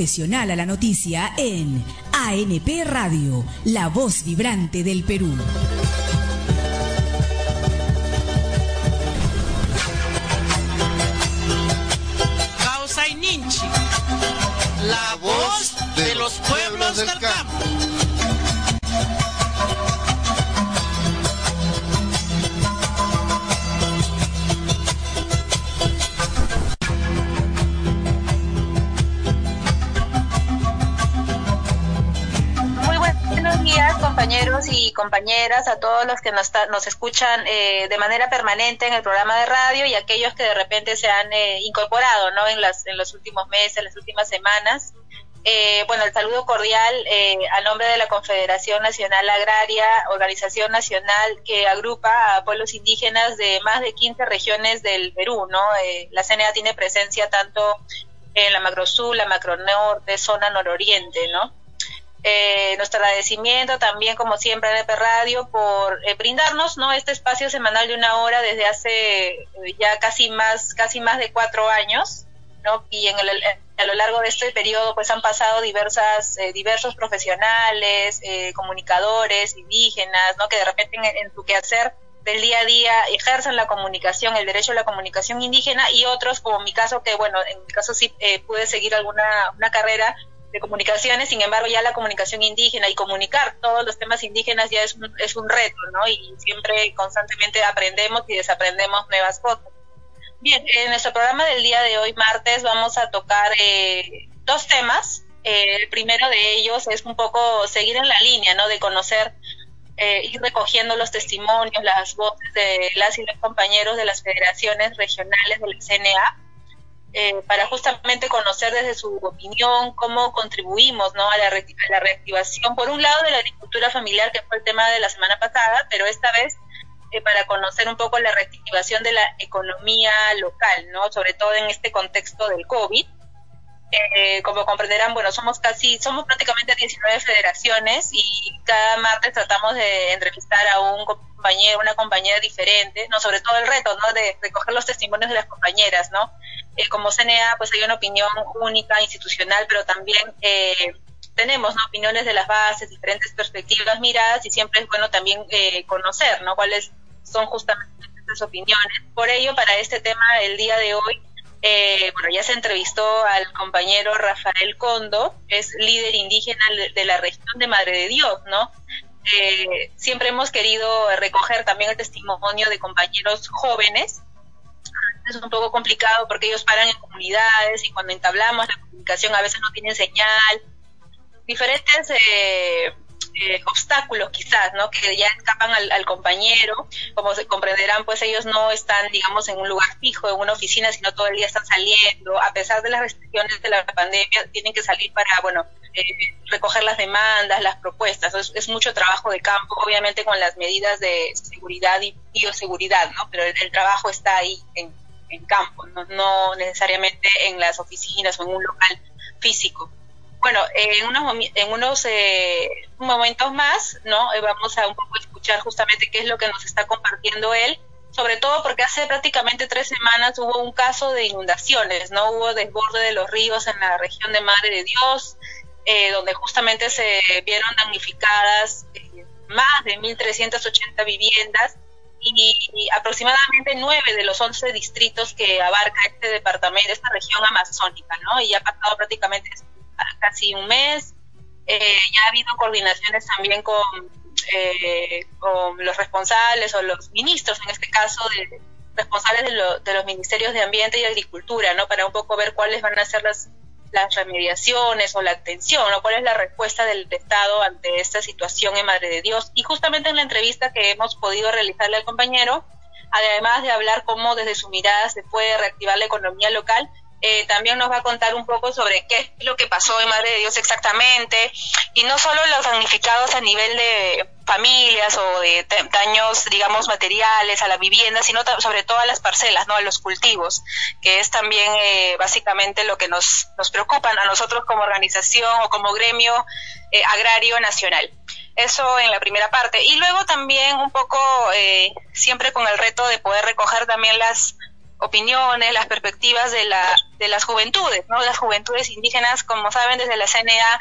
Profesional a la noticia en ANP Radio, la voz vibrante del Perú. Causa y Ninchi, la voz de los pueblos del campo. Compañeras, a todos los que nos, nos escuchan eh, de manera permanente en el programa de radio y aquellos que de repente se han eh, incorporado ¿no? en, las, en los últimos meses, en las últimas semanas. Eh, bueno, el saludo cordial eh, a nombre de la Confederación Nacional Agraria, organización nacional que agrupa a pueblos indígenas de más de 15 regiones del Perú, ¿no? Eh, la CNA tiene presencia tanto en la macro sur, la macro norte, zona nororiente, ¿no? Eh, nuestro agradecimiento también, como siempre, a NP Radio por eh, brindarnos ¿no? este espacio semanal de una hora desde hace eh, ya casi más, casi más de cuatro años. ¿no? Y en el, a lo largo de este periodo pues han pasado diversas, eh, diversos profesionales, eh, comunicadores, indígenas, ¿no? que de repente en, su quehacer del día a día ejercen la comunicación, el derecho a la comunicación indígena y otros, como mi caso, que bueno, en mi caso sí eh, pude seguir alguna una carrera de comunicaciones, sin embargo ya la comunicación indígena y comunicar todos los temas indígenas ya es un, es un reto, ¿no? Y siempre constantemente aprendemos y desaprendemos nuevas cosas. Bien, en nuestro programa del día de hoy, martes, vamos a tocar eh, dos temas. Eh, el primero de ellos es un poco seguir en la línea, ¿no? De conocer, eh, ir recogiendo los testimonios, las voces de las y los compañeros de las federaciones regionales del CNA, eh, para justamente conocer desde su opinión cómo contribuimos ¿no? a, la la reactivación, por un lado, de la agricultura familiar, que fue el tema de la semana pasada, pero esta vez eh, para conocer un poco la reactivación de la economía local, ¿no? sobre todo en este contexto del COVID. Eh, como comprenderán, bueno, somos casi, somos prácticamente 19 federaciones y cada martes tratamos de entrevistar a un compañero, una compañera diferente, no, sobre todo el reto, ¿no? De recoger los testimonios de las compañeras, ¿no? Eh, como CNA, pues hay una opinión única, institucional, pero también eh, tenemos ¿no? opiniones de las bases, diferentes perspectivas, miradas, y siempre es bueno también eh, conocer, ¿no? Cuáles son justamente estas opiniones. Por ello, para este tema, el día de hoy, eh, bueno, ya se entrevistó al compañero Rafael Condo, es líder indígena de la región de Madre de Dios, ¿no? Eh, siempre hemos querido recoger también el testimonio de compañeros jóvenes. Es un poco complicado porque ellos paran en comunidades y cuando entablamos la comunicación a veces no tienen señal. Diferentes eh, eh, obstáculos quizás, ¿no? Que ya escapan al, compañero. Como se comprenderán, pues ellos no están, digamos, en un lugar fijo, en una oficina, sino todo el día están saliendo. A pesar de las restricciones de la pandemia, tienen que salir para, bueno, eh, recoger las demandas, las propuestas. Es, mucho trabajo de campo, obviamente con las medidas de seguridad y bioseguridad, ¿no? Pero el, el trabajo está ahí en, en campo, ¿no? no necesariamente en las oficinas o en un local físico bueno, en unos, eh, momentos más, ¿no? Eh, vamos a un poco escuchar justamente qué es lo que nos está compartiendo él, sobre todo porque hace prácticamente tres semanas hubo un caso de inundaciones, ¿no? Hubo desborde de los ríos en la región de Madre de Dios, eh, donde justamente se vieron damnificadas eh, más de 1.380 viviendas y, aproximadamente nueve de los 11 distritos que abarca este departamento, esta región amazónica, ¿no? Y ha pasado prácticamente casi un mes Eh, ya ha habido coordinaciones también con, eh, con los responsables o los ministros, en este caso, de, responsables de, los ministerios de Ambiente y Agricultura, ¿no? Para un poco ver cuáles van a ser las, las remediaciones o la atención, ¿no? ¿Cuál es la respuesta del Estado ante esta situación en Madre de Dios? Y justamente en la entrevista que hemos podido realizarle al compañero, además de hablar cómo desde su mirada se puede reactivar la economía local, eh, también nos va a contar un poco sobre qué es lo que pasó en Madre de Dios exactamente, y no solo los damnificados a nivel de familias o de daños, digamos, materiales a la vivienda, sino sobre todo a las parcelas, ¿no? a los cultivos, que es también eh, básicamente lo que nos, nos preocupa a nosotros como organización o como gremio eh, agrario nacional. Eso en la primera parte. Y luego también un poco, siempre con el reto de poder recoger también las opiniones, las perspectivas de, la, de las juventudes, ¿no? Las juventudes indígenas, como saben, desde la CNA,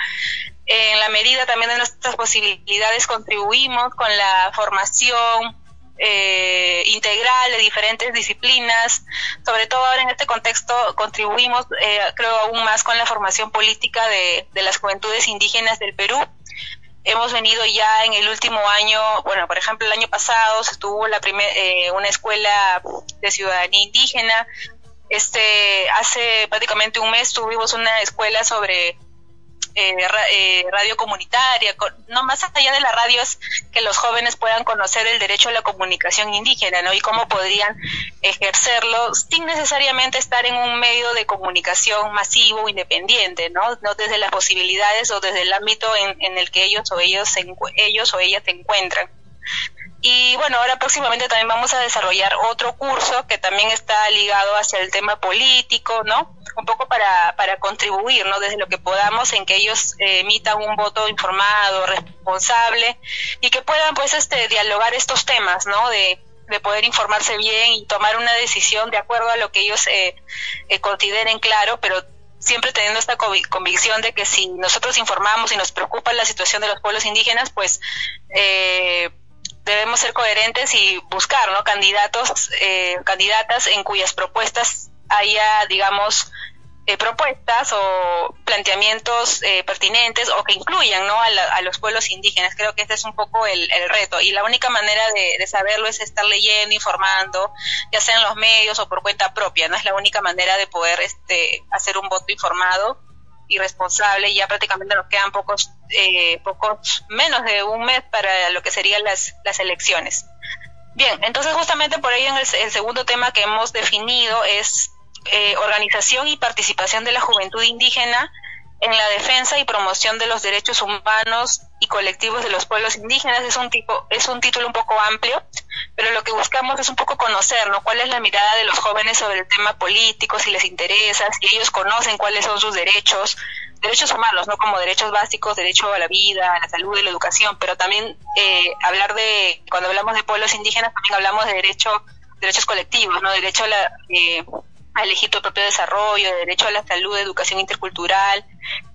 en la medida también de nuestras posibilidades, contribuimos con la formación eh, integral de diferentes disciplinas, sobre todo ahora en este contexto contribuimos, eh, creo, aún más con la formación política de, de las juventudes indígenas del Perú hemos venido ya en el último año, bueno, por ejemplo, el año pasado se estuvo la eh, una escuela de ciudadanía indígena. Este, hace prácticamente un mes tuvimos una escuela sobre eh, eh, radio comunitaria, no más allá de la radio es que los jóvenes puedan conocer el derecho a la comunicación indígena, ¿no? Y cómo podrían ejercerlo sin necesariamente estar en un medio de comunicación masivo, independiente, ¿no? No desde las posibilidades o desde el ámbito en, el que ellos o ellos, ellos o ellas se encuentran. Y bueno, ahora próximamente también vamos a desarrollar otro curso que también está ligado hacia el tema político, ¿no? Un poco para, para contribuir, ¿no? Desde lo que podamos en que ellos eh, emitan un voto informado, responsable y que puedan pues este dialogar estos temas, ¿no? De, de poder informarse bien y tomar una decisión de acuerdo a lo que ellos eh, eh, consideren claro, pero siempre teniendo esta convicción de que si nosotros informamos y nos preocupa la situación de los pueblos indígenas, pues eh, debemos ser coherentes y buscar ¿no? candidatos, eh, candidatas en cuyas propuestas haya, digamos, eh, propuestas o planteamientos eh, pertinentes o que incluyan ¿no? a, los pueblos indígenas. Creo que este es un poco el, reto y la única manera de, saberlo es estar leyendo, informando, ya sea en los medios o por cuenta propia. No es la única manera de poder este, hacer un voto informado irresponsable. Ya prácticamente nos quedan pocos, eh, pocos, menos de un mes para lo que serían las, las elecciones. Bien, entonces justamente por ello en el, segundo tema que hemos definido es eh, organización y participación de la juventud indígena en la defensa y promoción de los derechos humanos y colectivos de los pueblos indígenas. Es un tipo, es un título un poco amplio, pero lo que buscamos es un poco conocer, ¿no? Cuál es la mirada de los jóvenes sobre el tema político, si les interesa, si ellos conocen cuáles son sus derechos, derechos humanos, no como derechos básicos, derecho a la vida, a la salud y la educación, pero también eh, hablar de, cuando hablamos de pueblos indígenas, también hablamos de derecho, derechos colectivos, ¿no? Derecho a la, eh, a elegir tu propio desarrollo, derecho a la salud, educación intercultural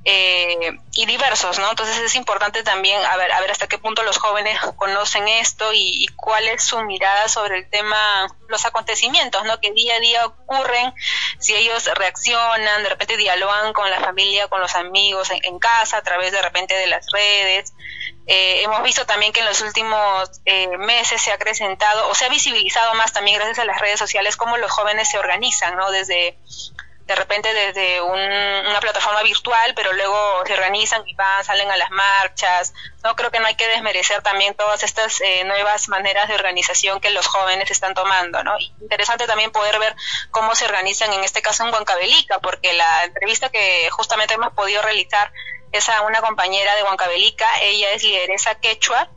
eh, y diversos, ¿no? Entonces es importante también a ver, a ver hasta qué punto los jóvenes conocen esto y, cuál es su mirada sobre el tema, los acontecimientos, ¿no? Que día a día ocurren, si ellos reaccionan, de repente dialogan con la familia, con los amigos en, casa, a través de repente de las redes. Eh, hemos visto también que en los últimos eh, meses se ha acrecentado o se ha visibilizado más también gracias a las redes sociales cómo los jóvenes se organizan, ¿no? Desde de repente desde una plataforma virtual, pero luego se organizan y van, salen a las marchas. No creo que no hay que desmerecer también todas estas eh, nuevas maneras de organización que los jóvenes están tomando, ¿no? interesante también poder ver cómo se organizan en este caso en Huancavelica, porque la entrevista que justamente hemos podido realizar es a una compañera de Huancavelica, ella es lideresa quechua,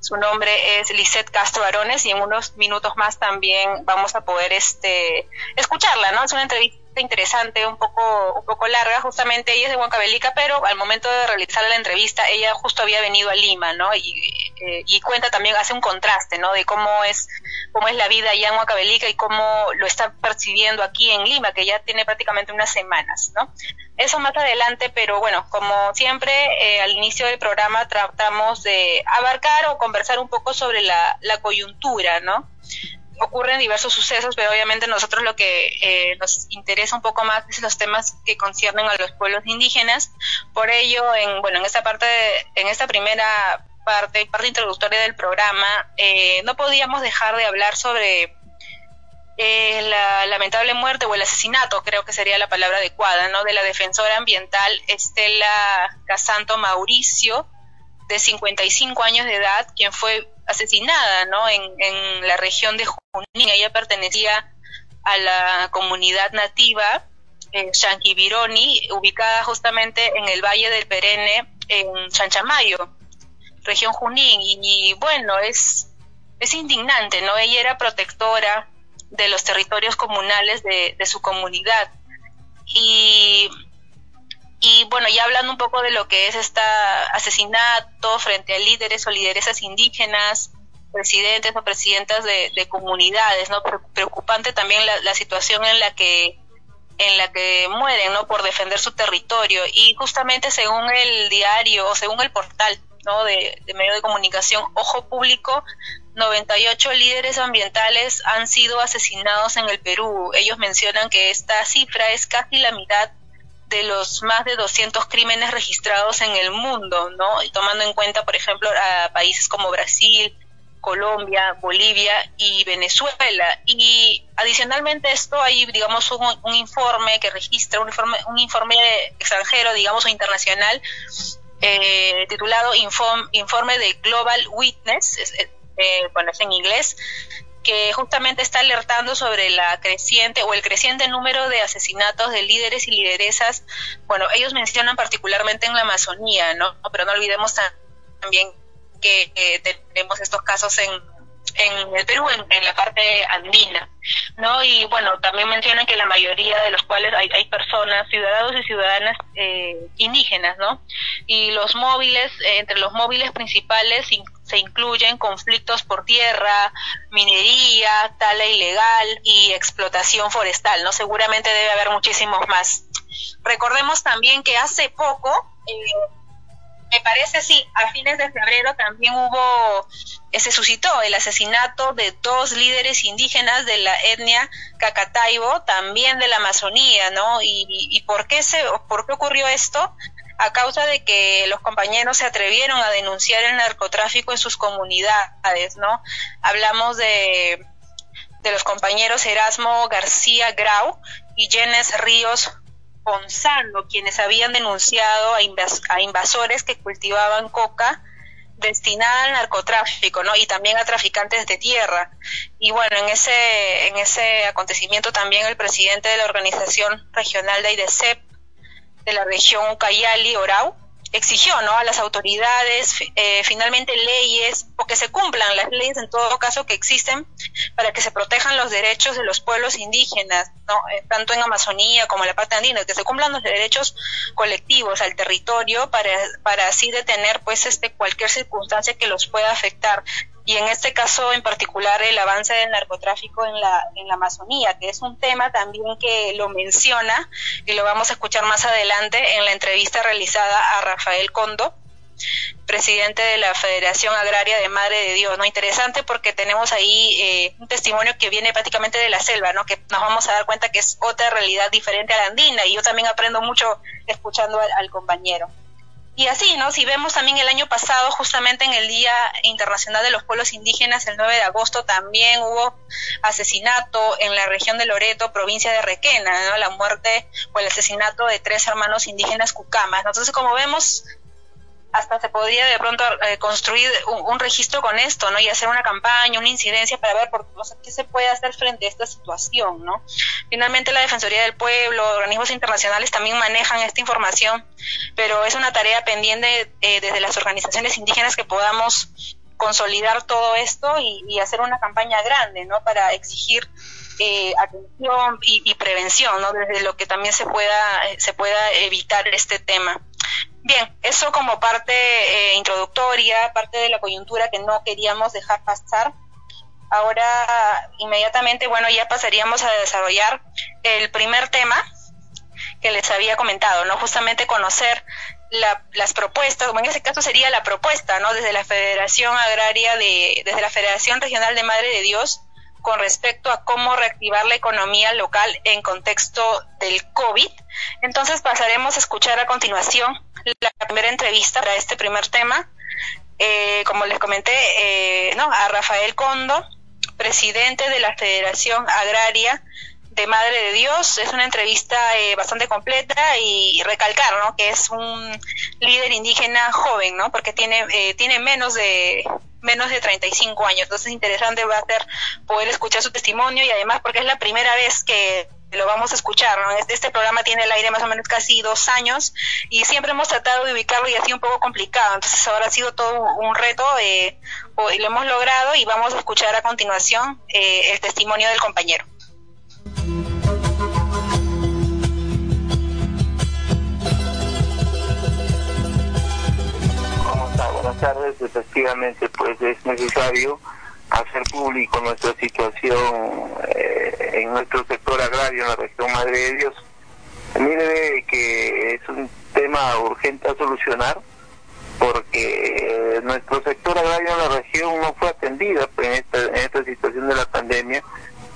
su nombre es Lisette Castro Arones y en unos minutos más también vamos a poder este escucharla, ¿no? Es una entrevista interesante, un poco, un poco larga, justamente ella es de Huancavelica, pero al momento de realizar la entrevista ella justo había venido a Lima, ¿no? Y, eh, y cuenta también, hace un contraste, ¿no? De cómo es, cómo es la vida allá en Huancavelica y cómo lo está percibiendo aquí en Lima, que ya tiene prácticamente unas semanas, ¿no? Eso más adelante, pero bueno, como siempre, eh, al inicio del programa tratamos de abarcar o conversar un poco sobre la coyuntura, ¿no? Ocurren diversos sucesos, pero obviamente nosotros lo que eh, nos interesa un poco más es los temas que conciernen a los pueblos indígenas. Por ello, en bueno, en esta parte, en esta primera parte, parte introductoria del programa, eh, no podíamos dejar de hablar sobre eh, la lamentable muerte o el asesinato, creo que sería la palabra adecuada, ¿no? De la defensora ambiental Estela Casanto Mauricio, de 55 años de edad, quien fue asesinada, ¿no? En, la región de Junín. Ella pertenecía a la comunidad nativa Chanquibironi, ubicada justamente en el Valle del Perenne, en Chanchamayo, región Junín. Y, bueno, es, es indignante, ¿no? Ella era protectora de los territorios comunales de, de su comunidad. Y y bueno, ya hablando un poco de lo que es este asesinato frente a líderes o lideresas indígenas, presidentes o presidentas de, comunidades, ¿no? Preocupante también la, situación en la que en la que mueren, ¿no? Por defender su territorio. Y justamente según el diario o según el portal, ¿no? De, de medio de comunicación Ojo Público, 98 líderes ambientales han sido asesinados en el Perú. Ellos mencionan que esta cifra es casi la mitad de los más de 200 crímenes registrados en el mundo, ¿no? Tomando en cuenta, por ejemplo, a países como Brasil, Colombia, Bolivia y Venezuela. Y adicionalmente a esto hay, digamos, un, informe que registra, un informe, un informe extranjero, digamos, o internacional, eh, titulado Informe de Global Witness, eh, bueno, es en inglés, que justamente está alertando sobre la creciente o el creciente número de asesinatos de líderes y lideresas. Bueno, ellos mencionan particularmente en la Amazonía, ¿no? Pero no olvidemos también que tenemos estos casos en, en el Perú, en, la parte andina, ¿no? Y bueno, también mencionan que la mayoría de los cuales hay, hay personas, ciudadanos y ciudadanas eh, indígenas, ¿no? Y los móviles, eh, entre los móviles principales se incluyen conflictos por tierra, minería, tala ilegal y explotación forestal, ¿no? Seguramente debe haber muchísimos más. Recordemos también que hace poco, eh, me parece sí, a fines de febrero también hubo se suscitó el asesinato de dos líderes indígenas de la etnia Cacataibo, también de la Amazonía, ¿no? Y, y por qué se, por qué ocurrió esto? A causa de que los compañeros se atrevieron a denunciar el narcotráfico en sus comunidades, ¿no? Hablamos de, de los compañeros Erasmo García Grau y Jenes Ríos Gonzalo, quienes habían denunciado a, a invasores que cultivaban coca destinada al narcotráfico, ¿no? Y también a traficantes de tierra. Y bueno, en ese, en ese acontecimiento también el presidente de la Organización Regional de IDECEP de la región Ucayali, Orau, exigió ¿no? a las autoridades eh, finalmente leyes o que se cumplan las leyes en todo caso que existen para que se protejan los derechos de los pueblos indígenas, ¿no? Eh, tanto en Amazonía como en la parte andina, que se cumplan los derechos colectivos al territorio para, para así detener pues este cualquier circunstancia que los pueda afectar y en este caso en particular el avance del narcotráfico en la, en la Amazonía, que es un tema también que lo menciona y lo vamos a escuchar más adelante en la entrevista realizada a Rafael Condo, presidente de la Federación Agraria de Madre de Dios, ¿no? Interesante porque tenemos ahí eh, un testimonio que viene prácticamente de la selva, ¿no? Que nos vamos a dar cuenta que es otra realidad diferente a la andina y yo también aprendo mucho escuchando al compañero. Y así, ¿no? Si vemos también el año pasado, justamente en el Día Internacional de los Pueblos Indígenas, el 9 de agosto, también hubo asesinato en la región de Loreto, provincia de Requena, ¿no? La muerte o el asesinato de tres hermanos indígenas cucamas. Entonces, como vemos, hasta se podría de pronto eh, construir un, registro con esto, ¿no? Y hacer una campaña, una incidencia para ver por, qué se puede hacer frente a esta situación, ¿no? Finalmente la Defensoría del Pueblo, organismos internacionales también manejan esta información, pero es una tarea pendiente eh, desde las organizaciones indígenas que podamos consolidar todo esto y, hacer una campaña grande, ¿no? Para exigir eh, atención y, y, prevención, ¿no? Desde lo que también se pueda, se pueda evitar este tema. Bien, eso como parte eh, introductoria, parte de la coyuntura que no queríamos dejar pasar. Ahora, inmediatamente, bueno, ya pasaríamos a desarrollar el primer tema que les había comentado, ¿no? Justamente conocer las propuestas, como en ese caso sería la propuesta, ¿no? Desde la Federación Agraria de, desde la Federación Regional de Madre de Dios, con respecto a cómo reactivar la economía local en contexto del COVID. Entonces pasaremos a escuchar a continuación la primera entrevista para este primer tema. Eh, como les comenté, eh, no, a Rafael Condo, presidente de la Federación Agraria de Madre de Dios. Es una entrevista eh, bastante completa y recalcar. Que es un líder indígena joven, ¿no? Porque tiene eh, tiene menos de menos de 35 años. Entonces, interesante va a ser poder escuchar su testimonio y además porque es la primera vez que lo vamos a escuchar. ¿no? Este, este programa tiene el aire más o menos casi dos años y siempre hemos tratado de ubicarlo y ha sido un poco complicado. Entonces ahora ha sido todo un reto eh, y lo hemos logrado y vamos a escuchar a continuación eh, el testimonio del compañero. Buenas tardes. Efectivamente, pues es necesario hacer público nuestra situación eh, en nuestro sector agrario en la región Madre de Dios. Mire que es un tema urgente a solucionar porque nuestro sector agrario en la región no fue atendido pues, en, esta, en esta situación de la pandemia.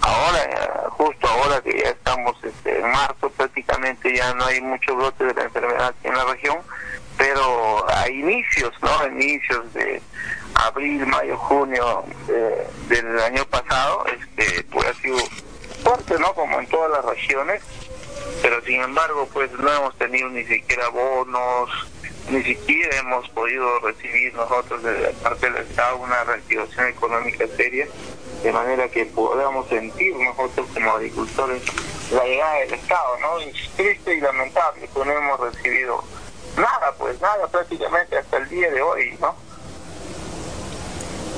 Ahora, justo ahora que ya estamos este, en marzo, prácticamente ya no hay mucho brote de la enfermedad en la región, pero a inicios, ¿no? A inicios de abril, mayo, junio del año pasado, este, pues ha sido fuerte, ¿no? Como en todas las regiones, pero sin embargo, pues no hemos tenido ni siquiera bonos, ni siquiera hemos podido recibir nosotros de parte del Estado una reactivación económica seria, de manera que podamos sentir nosotros como agricultores la llegada del Estado, ¿no? Es triste y lamentable que no hemos recibido nada, pues nada prácticamente hasta el día de hoy, ¿no?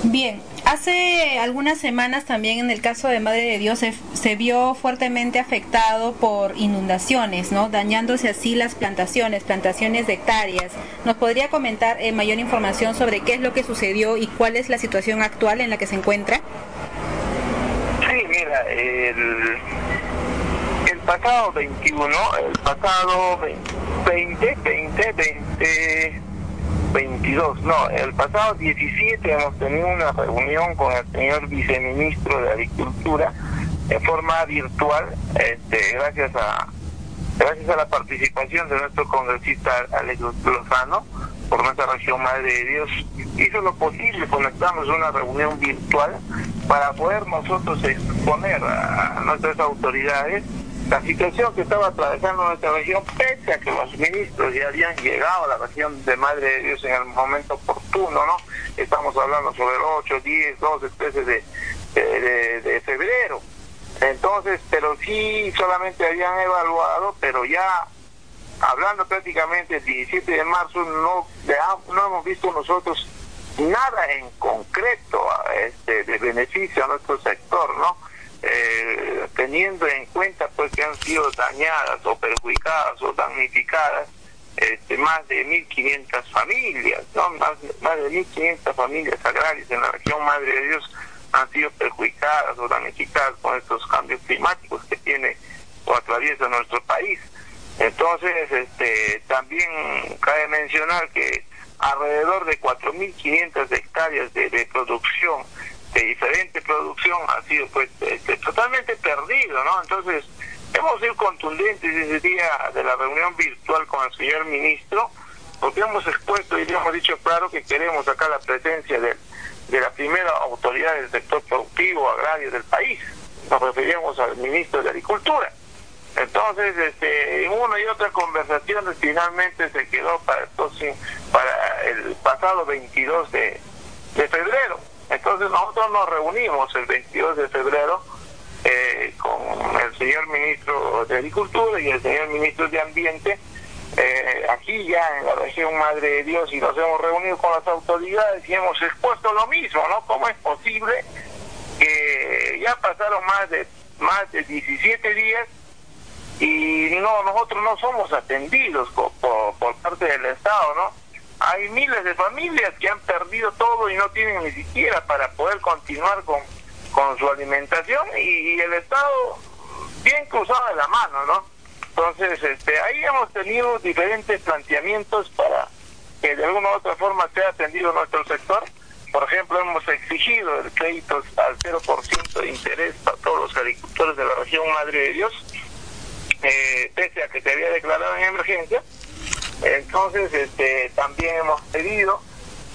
Bien, hace algunas semanas también en el caso de Madre de Dios se, vio fuertemente afectado por inundaciones, ¿no? Dañándose así las plantaciones, plantaciones de hectáreas. ¿Nos podría comentar eh, mayor información sobre qué es lo que sucedió y cuál es la situación actual en la que se encuentra? Sí, mira, el pasado 21, el pasado 20, 20, 20 22, no, el pasado 17 hemos tenido una reunión con el señor viceministro de Agricultura en forma virtual, este, gracias a gracias a la participación de nuestro congresista Alex Lozano por nuestra región Madre de Dios, hizo lo posible, conectamos una reunión virtual para poder nosotros exponer a nuestras autoridades la situación que estaba atravesando nuestra región, pese a que los ministros ya habían llegado a la región de Madre de Dios en el momento oportuno, ¿no? Estamos hablando sobre el 8, 10, 12, 13 de, de, febrero. Entonces, pero sí solamente habían evaluado, pero ya hablando prácticamente el 17 de marzo, no, no hemos visto nosotros nada en concreto este, de beneficio a nuestro sector, ¿no? Eh, teniendo en cuenta pues que han sido dañadas o perjudicadas o damnificadas este, más de 1.500 familias, ¿no? más, más de 1.500 familias agrarias en la región Madre de Dios han sido perjudicadas o damnificadas con estos cambios climáticos que tiene o atraviesa nuestro país. Entonces, este, también cabe mencionar que alrededor de 4.500 hectáreas de, de producción de diferente producción ha sido pues este, totalmente perdido, ¿no? Entonces, hemos sido contundentes ese día de la reunión virtual con el señor ministro, porque hemos expuesto y hemos dicho claro que queremos acá la presencia de, de la primera autoridad del sector productivo agrario del país. Nos referíamos al ministro de Agricultura. Entonces, este, en una y otra conversación finalmente se quedó para, para el pasado 22 de, de febrero. Entonces nosotros nos reunimos el 22 de febrero eh, con el señor ministro de Agricultura y el señor ministro de Ambiente, eh, aquí ya en la región Madre de Dios, y nos hemos reunido con las autoridades y hemos expuesto lo mismo, ¿no? ¿Cómo es posible que ya pasaron más de más de 17 días y no nosotros no somos atendidos por, por parte del Estado, ¿no? Hay miles de familias que han perdido todo y no tienen ni siquiera para poder continuar con, con su alimentación y, el Estado bien cruzado de la mano, ¿no? Entonces, este, ahí hemos tenido diferentes planteamientos para que de alguna u otra forma sea atendido nuestro sector por ejemplo, hemos exigido el crédito al 0% de interés para todos los agricultores de la región Madre de Dios, eh, pese a que se había declarado en emergencia. Entonces, este, también hemos pedido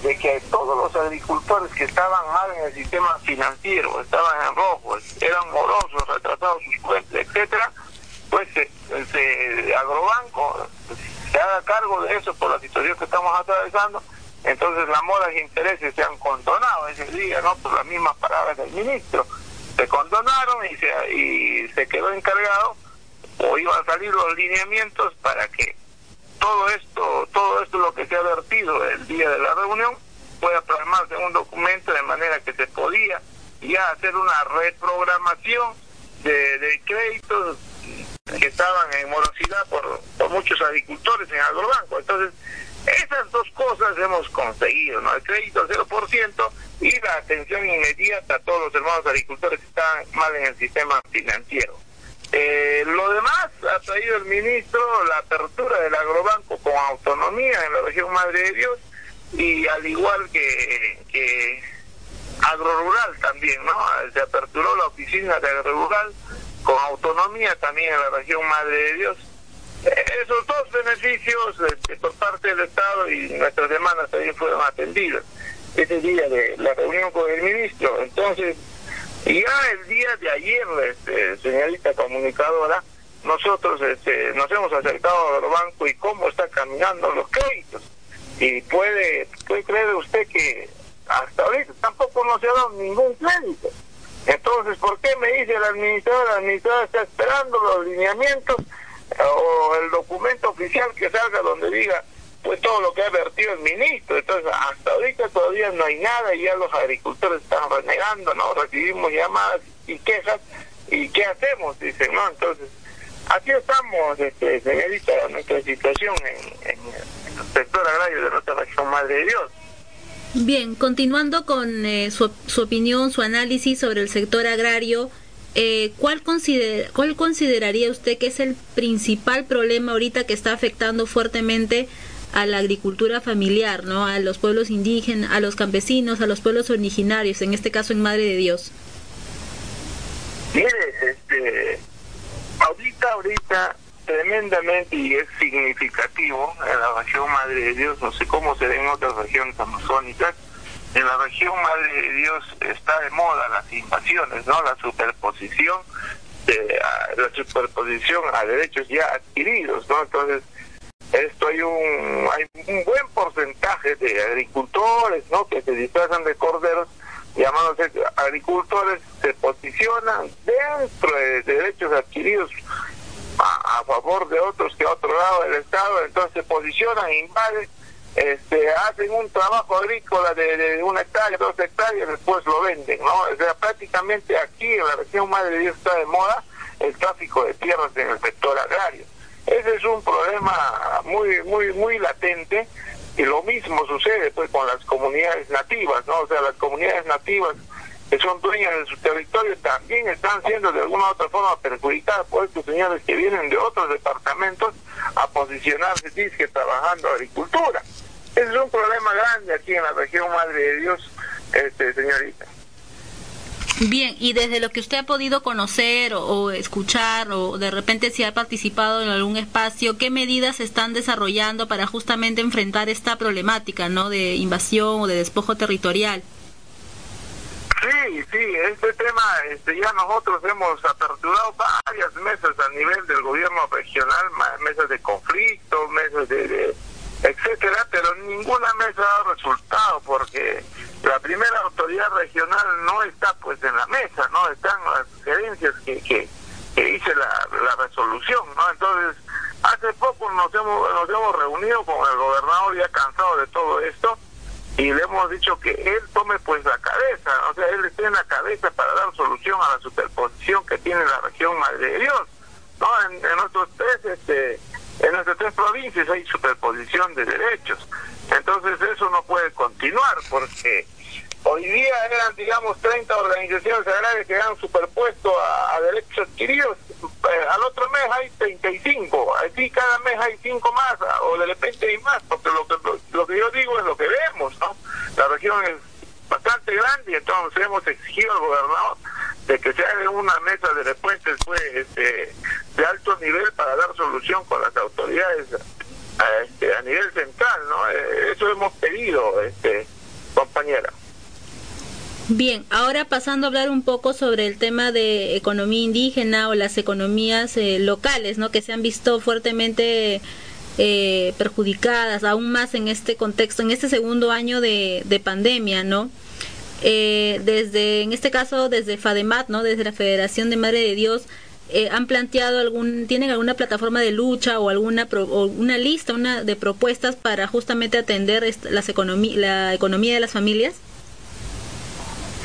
de que todos los agricultores que estaban mal en el sistema financiero, estaban en rojo, eran morosos, retrasados sus cuentas, etcétera, pues el agrobanco se haga cargo de eso por la situación que estamos atravesando entonces las modas e intereses se han condonado ese día, ¿no? Por las mismas palabras del ministro. Se condonaron y se, y se quedó encargado, o iban a salir los lineamientos para que todo esto, todo esto lo que se ha vertido el día de la reunión, pueda plasmarse en un documento de manera que se podía ya hacer una reprogramación de, créditos que estaban en morosidad por, por muchos agricultores en agrobanco. Entonces, esas dos cosas hemos conseguido, ¿no? El crédito al 0% y la atención inmediata a todos los hermanos agricultores que están mal en el sistema financiero. Eh, lo demás ha traído el ministro la apertura del agrobanco con autonomía en la región Madre de Dios y al igual que, que agrorural también, ¿no? Se aperturó la oficina de agrorural con autonomía también en la región Madre de Dios esos dos beneficios este, por parte del Estado y nuestras demandas también fueron atendidas ese día de la reunión con el ministro. Entonces, ya el día de ayer, este, señorita comunicadora, nosotros este, nos hemos acercado al banco y cómo está caminando los créditos. Y puede, puede creer usted que hasta ahorita tampoco nos ha dado ningún crédito. Entonces, ¿por qué me dice la administradora? La administradora está esperando los lineamientos o el documento oficial que salga donde diga pues todo lo que ha vertido el ministro. Entonces, hasta ahorita todavía no hay nada y ya los agricultores están renegando, ¿no? Recibimos llamadas y quejas y ¿qué hacemos? Dicen, ¿no? Entonces, así estamos, este, señorita, nuestra situación en, el sector agrario de nuestra región Madre de Dios. Bien, continuando con eh, su, su opinión, su análisis sobre el sector agrario, eh, ¿cuál, consider ¿cuál consideraría usted que es el principal problema ahorita que está afectando fuertemente a la agricultura familiar, ¿no? a los pueblos indígenas, a los campesinos, a los pueblos originarios, en este caso en Madre de Dios? Mire, este, ahorita, ahorita, tremendamente y es significativo en la región Madre de Dios, no sé cómo se ve en otras regiones amazónicas, en la región Madre de Dios está de moda las invasiones, ¿no? La superposición, de, la superposición a derechos ya adquiridos, ¿no? Entonces, esto hay un, hay un buen porcentaje de agricultores, ¿no? Que se disfrazan de corderos, llamándose agricultores, se posicionan dentro de derechos adquiridos a, favor de otros que a otro lado del Estado, entonces se posicionan, invaden este, hacen un trabajo agrícola de, de una hectárea, dos hectáreas, después lo venden, ¿no? O sea, prácticamente aquí en la región Madre de Dios está de moda el tráfico de tierras en el sector agrario. Ese es un problema muy, muy, muy latente y lo mismo sucede pues con las comunidades nativas, ¿no? O sea, las comunidades nativas que son dueñas de su territorio también están siendo de alguna u otra forma perjudicadas por estos señores que vienen de otros departamentos a posicionarse, dice, trabajando agricultura. Ese es un problema grande aquí en la región Madre de Dios, este, señorita. Bien, y desde lo que usted ha podido conocer o, escuchar o de repente si ha participado en algún espacio, ¿qué medidas están desarrollando para justamente enfrentar esta problemática, ¿no? De invasión o de despojo territorial. Sí, sí, este tema este, ya nosotros hemos aperturado varias mesas a nivel del gobierno regional, mesas de conflicto, mesas de, etcétera, pero ninguna mesa ha dado resultado porque la primera autoridad regional no está pues en la mesa, no están las gerencias que, que, que dice la, la resolución, ¿no? Entonces, hace poco nos hemos, nos hemos reunido con el gobernador ya cansado de todo esto y le hemos dicho que él tome pues la cabeza, o sea, él esté en la cabeza para dar solución a la superposición que tiene la región Madre de Dios. ¿no? En, nuestros tres, este, en nuestras tres provincias hay superposición de derechos. Entonces eso no puede continuar porque hoy día eran, digamos, 30 organizaciones agrarias que han superpuesto a, derechos adquiridos. Eh, al otro mes hay 35, aquí cada mes hay 5 más, o de repente hay más, porque lo que, lo que yo digo es lo que vemos, ¿no? La región es grande y entonces hemos exigido al gobernador de que se haga una mesa de repuestos pues, este, de alto nivel para dar solución con las autoridades a, este, a nivel central, ¿no? Eh, eso hemos pedido, este, compañera. Bien, ahora pasando a hablar un poco sobre el tema de economía indígena o las economías eh, locales, ¿no? Que se han visto fuertemente eh, perjudicadas, aún más en este contexto, en este segundo año de, de pandemia, ¿no? Eh, desde, en este caso, desde FADEMAT, ¿no? Desde la Federación de Madre de Dios, eh, han planteado algún, tienen alguna plataforma de lucha o alguna o una lista, una de propuestas para justamente atender las economía, la economía de las familias.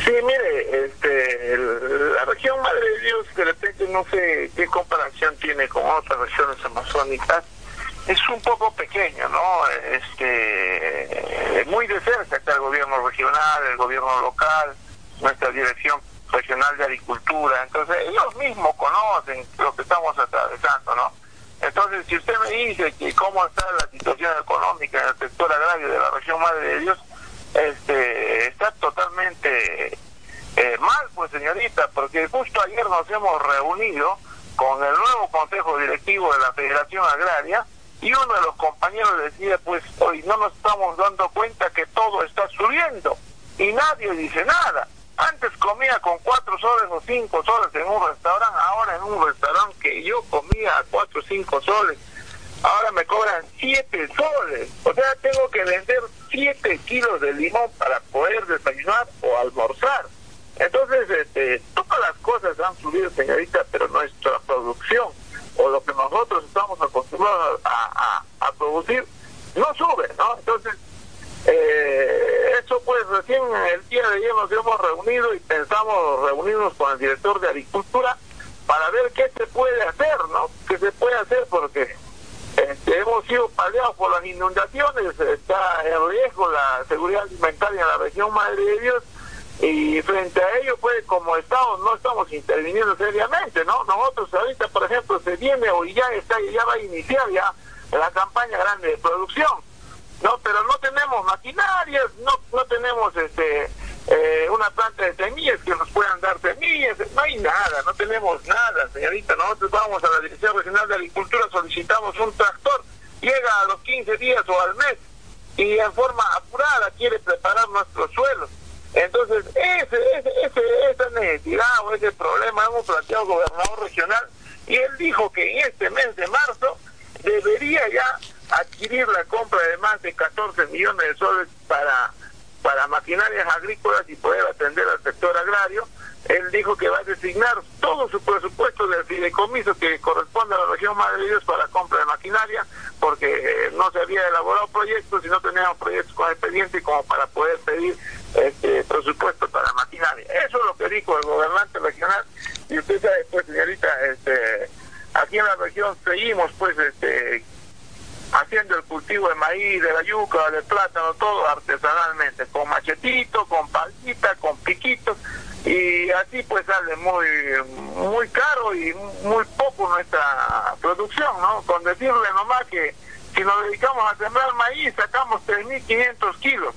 Sí, mire, este, la región Madre de Dios, de repente no sé qué comparación tiene con otras regiones amazónicas, es un poco pequeño, ¿no? Este, muy de cerca está el gobierno regional, el gobierno local, nuestra dirección regional de agricultura, entonces ellos mismos conocen lo que estamos atravesando, ¿no? Entonces, si usted me dice que cómo está la situación económica en el sector agrario de la región Madre de Dios, este, está totalmente eh, mal, pues señorita, porque justo ayer nos hemos reunido con el nuevo Consejo Directivo de la Federación Agraria y uno de los compañeros decía, pues hoy no nos estamos dando cuenta que todo está subiendo y nadie dice nada. Antes comía con cuatro soles o cinco soles en un restaurante, ahora en un restaurante que yo comía a cuatro o cinco soles ahora me cobran 7 soles. O sea, tengo que vender 7 kilos de limón para poder desayunar o almorzar. Entonces, este, todas las cosas han subido, señorita, pero nuestra producción o lo que nosotros estamos acostumbrados a, a, producir no sube, ¿no? Entonces, eh, eso pues recién el día de ayer nos hemos reunido y pensamos reunirnos con el director de Agricultura para ver qué se puede hacer, ¿no? ¿Qué se puede hacer? Porque este, hemos sido paliados por las inundaciones, está en riesgo la seguridad alimentaria en la región Madre de Dios y frente a ello pues como Estado no estamos interviniendo seriamente, ¿no? Nosotros ahorita por ejemplo se viene o ya está ya va a iniciar ya la campaña grande de producción, ¿no? Pero no tenemos maquinarias, no no tenemos este eh, una planta de semillas que nos puedan dar semillas, no hay nada, no tenemos nada, señorita. Nosotros vamos a la Dirección Regional de Agricultura, solicitamos un tractor, llega a los 15 días o al mes y en forma apurada quiere preparar nuestros suelos. Entonces, ese, ese, ese, esa necesidad o ese problema hemos planteado al gobernador regional y él dijo que en este mes de marzo debería ya adquirir la compra de más de 14 millones de soles para para maquinarias agrícolas y poder atender al sector agrario. Él dijo que va a designar todo su presupuesto del fideicomiso que corresponde a la región Madre de Dios para compra de maquinaria, porque eh, no se había elaborado proyectos y no teníamos proyectos con expediente como para poder pedir este presupuesto para maquinaria. Eso es lo que dijo el gobernante regional. Y usted sabe, pues, señorita, este, aquí en la región seguimos, pues, este, haciendo el cultivo de maíz, de la yuca, del plátano, todo artesanalmente, con machetito, con palita, con piquitos, y así pues sale muy muy caro y muy poco nuestra producción, ¿no? Con decirle nomás que si nos dedicamos a sembrar maíz sacamos 3.500 kilos,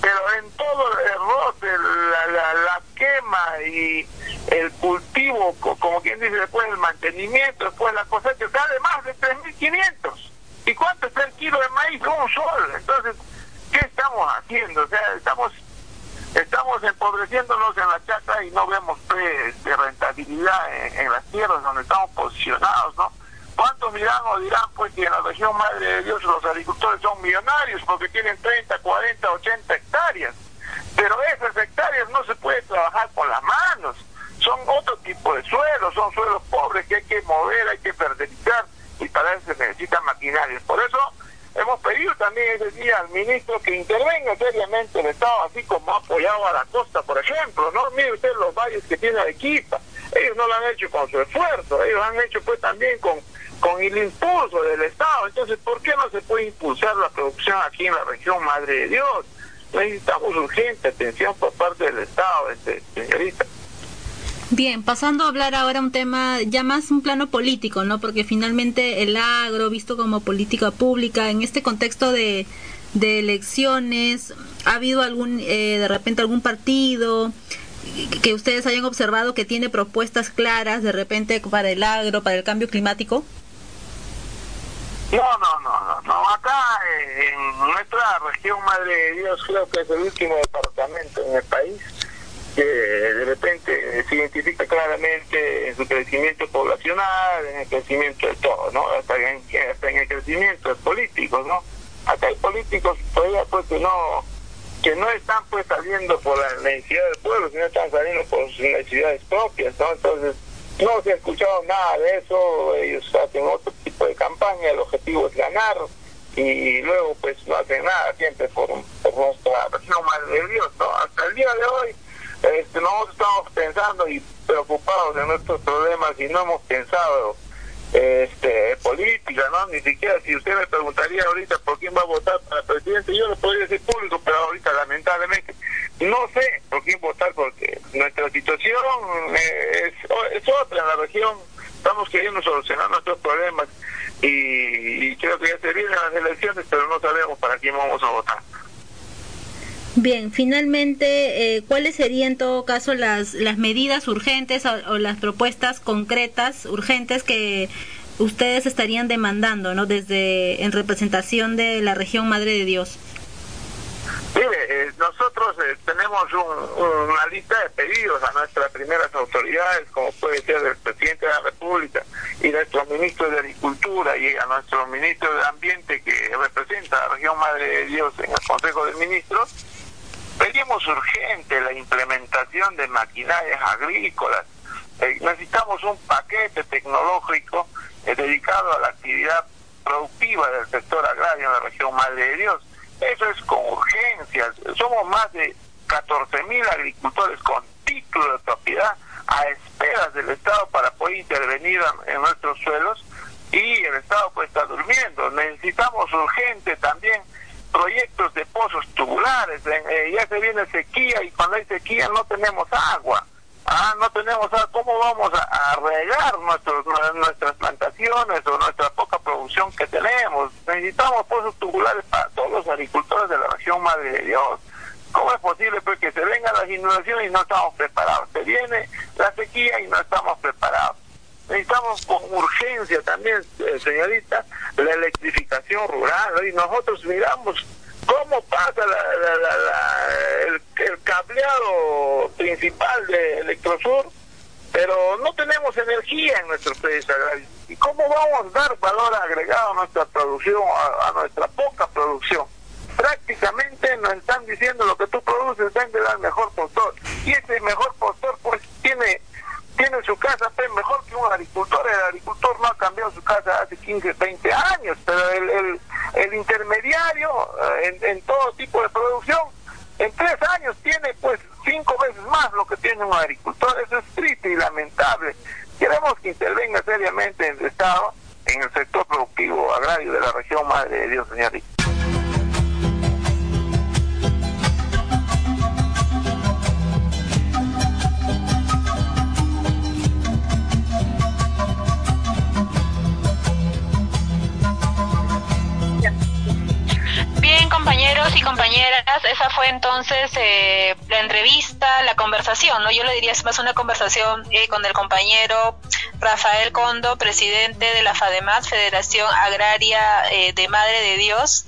pero en todo el roce, la, la, la, quema y el cultivo, como quien dice, después el mantenimiento, después la cosecha, sale más de 3.500. ¿Y cuánto está el kilo de maíz? Un sol. Entonces, ¿qué estamos haciendo? O sea, estamos estamos empobreciéndonos en la chata y no vemos pues, de rentabilidad en, las tierras donde estamos posicionados, ¿no? ¿Cuántos dirán o dirán pues que en la región Madre de Dios los agricultores son millonarios porque tienen 30, 40, 80 hectáreas? Pero esas hectáreas no se puede trabajar con las manos. Son otro tipo de suelos, son suelos pobres que hay que mover, hay que fertilizar y para eso se necesitan maquinarias. Por eso hemos pedido también ese día al ministro que intervenga seriamente el Estado, así como ha apoyado a la costa, por ejemplo, ¿no? Mire usted los valles que tiene Arequipa, ellos no lo han hecho con su esfuerzo, ellos han hecho pues también con, con el impulso del Estado, entonces ¿por qué no se puede impulsar la producción aquí en la región Madre de Dios? Necesitamos urgente atención por parte del Estado, este, señorita. Bien, pasando a hablar ahora un tema ya más un plano político, ¿no? Porque finalmente el agro, visto como política pública, en este contexto de, elecciones? ¿Ha habido algún, eh, de repente, algún partido que ustedes hayan observado que tiene propuestas claras de repente para el agro, para el cambio climático? No, no, no, no, Acá eh, en nuestra región Madre de Dios creo que es el último departamento en el país que de repente se identifica claramente en su crecimiento poblacional, en el crecimiento de todo, ¿no? Hasta en, hasta en el crecimiento de políticos, ¿no? Acá hay políticos todavía pues que no que no están pues saliendo por la necesidad del pueblo, sino están saliendo por sus necesidades propias, ¿no? Entonces, no se ha escuchado nada de eso, ellos hacen otro tipo de campaña, el objetivo es ganar y luego pues no hacen nada siempre por, por nuestra región más de Dios, ¿no? Hasta el día de hoy este, nosotros estamos pensando y preocupados de nuestros problemas y no hemos pensado este política, ¿no? Ni siquiera si usted me preguntaría ahorita por quién va a votar para presidente, yo lo podría decir público, pero ahorita lamentablemente no sé por quién votar porque nuestra situación es, es otra en la región, estamos queriendo solucionar nuestros problemas y, y creo que ya se vienen las elecciones, pero no sabemos para quién vamos a votar. Bien, finalmente, eh, ¿cuáles serían en todo caso las, las medidas urgentes o, las propuestas concretas, urgentes que ustedes estarían demandando, ¿no? Desde en representación de la región Madre de Dios. Mire, eh, nosotros eh, tenemos una lista de pedidos a nuestras primeras autoridades, como puede ser el presidente de la República y nuestro ministro de Agricultura y a nuestro ministro de Ambiente que representa a la región Madre de Dios en el Consejo de Ministros Pedimos urgente la implementación de maquinarias agrícolas. Eh, necesitamos un paquete tecnológico eh, dedicado a la actividad productiva del sector agrario en la región Madre de Dios. Eso es con urgencias. Somos más de 14 mil agricultores con título de propiedad a esperas del Estado para poder intervenir en nuestros suelos y el Estado pues está durmiendo. Necesitamos urgente también proyectos de pozos tubulares, eh, ya se viene sequía y cuando hay sequía no tenemos agua. Ah, no tenemos agua, ¿cómo vamos a, regar nuestros, nuestras plantaciones o nuestra poca producción que tenemos? Necesitamos pozos tubulares para todos los agricultores de la región Madre de Dios. ¿Cómo es posible pues, que se vengan las inundaciones y no estamos preparados? Se viene la sequía y no estamos preparados. Necesitamos con urgencia también, eh, señorita, la electrificación rural. Y nosotros miramos cómo pasa el, cableado principal de Electrosur, pero no tenemos energía en nuestro país agrario. ¿Y cómo vamos a dar valor agregado a nuestra producción, a, nuestra poca producción? Prácticamente nos están diciendo lo que tú produces, vende el mejor postor. Y ese mejor postor, pues, tiene tiene su casa pues, mejor que un agricultor. El agricultor no ha cambiado su casa hace 15, 20 años, pero el, el, intermediario eh, en, todo tipo de producción, en tres años tiene pues cinco veces más lo que tiene un agricultor. Eso es triste y lamentable. Queremos que intervenga seriamente el Estado en el sector productivo agrario de la región Madre de Dios, señorita. Compañeros y compañeras, esa fue entonces eh, la entrevista, la conversación, ¿no? Yo le diría es más una conversación eh, con el compañero Rafael Condo, presidente de la FADEMAS, Federación Agraria eh, de Madre de Dios.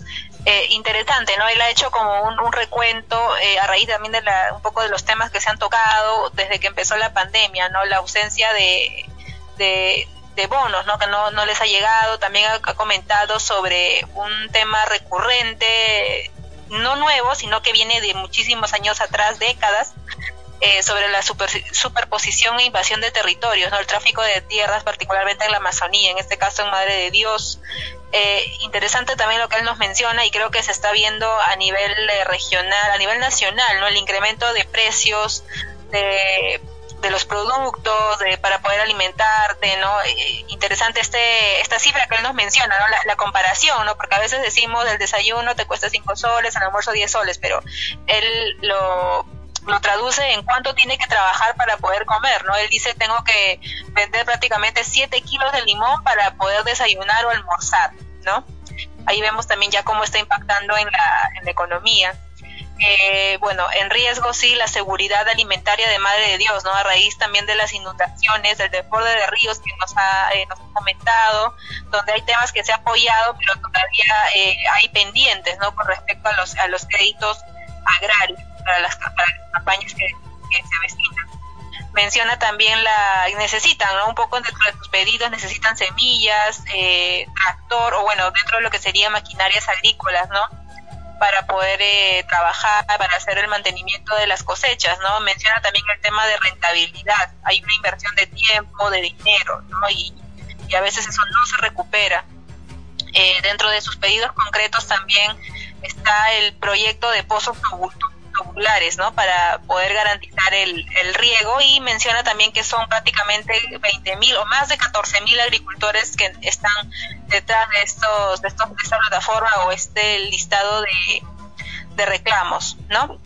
interesante, ¿no? Él ha hecho como un, recuento a raíz también de la, un poco de los temas que se han tocado desde que empezó la pandemia, ¿no? La ausencia de, de de bonos, ¿no? que no, no les ha llegado. También ha, comentado sobre un tema recurrente, no nuevo, sino que viene de muchísimos años atrás, décadas, eh, sobre la superposición e invasión de territorios, ¿no? el tráfico de tierras, particularmente en la Amazonía, en este caso en Madre de Dios. Eh, interesante también lo que él nos menciona y creo que se está viendo a nivel eh, regional, a nivel nacional, ¿no? el incremento de precios de de los productos de, para poder alimentarte, ¿no? Eh, interesante este esta cifra que él nos menciona, ¿no? La, comparación, ¿no? Porque a veces decimos el desayuno te cuesta 5 soles, el almuerzo 10 soles, pero él lo, lo traduce en cuánto tiene que trabajar para poder comer, ¿no? Él dice tengo que vender prácticamente 7 kilos de limón para poder desayunar o almorzar, ¿no? Ahí vemos también ya cómo está impactando en la, en la economía. Eh, bueno, en riesgo sí la seguridad alimentaria de Madre de Dios, ¿no? A raíz también de las inundaciones, del desborde de ríos que nos ha, eh, nos comentado, donde hay temas que se ha apoyado, pero todavía eh, hay pendientes, ¿no? Con respecto a los, a los créditos agrarios para las, campañas que, se avecinan. Menciona también la, necesitan, ¿no? Un poco dentro de sus pedidos, necesitan semillas, tractor, o bueno, dentro de lo que serían maquinarias agrícolas, ¿no? Para poder eh, trabajar, para hacer el mantenimiento de las cosechas, ¿no? Menciona también el tema de rentabilidad. Hay una inversión de tiempo, de dinero, ¿no? Y, a veces eso no se recupera. Eh, dentro de sus pedidos concretos también está el proyecto de pozos tubulares, ¿no? Para poder garantizar el, el riego y menciona también que son prácticamente 20.000 o más de 14.000 agricultores que están detrás de estos de, estos, esta plataforma o este listado de, de reclamos, ¿no?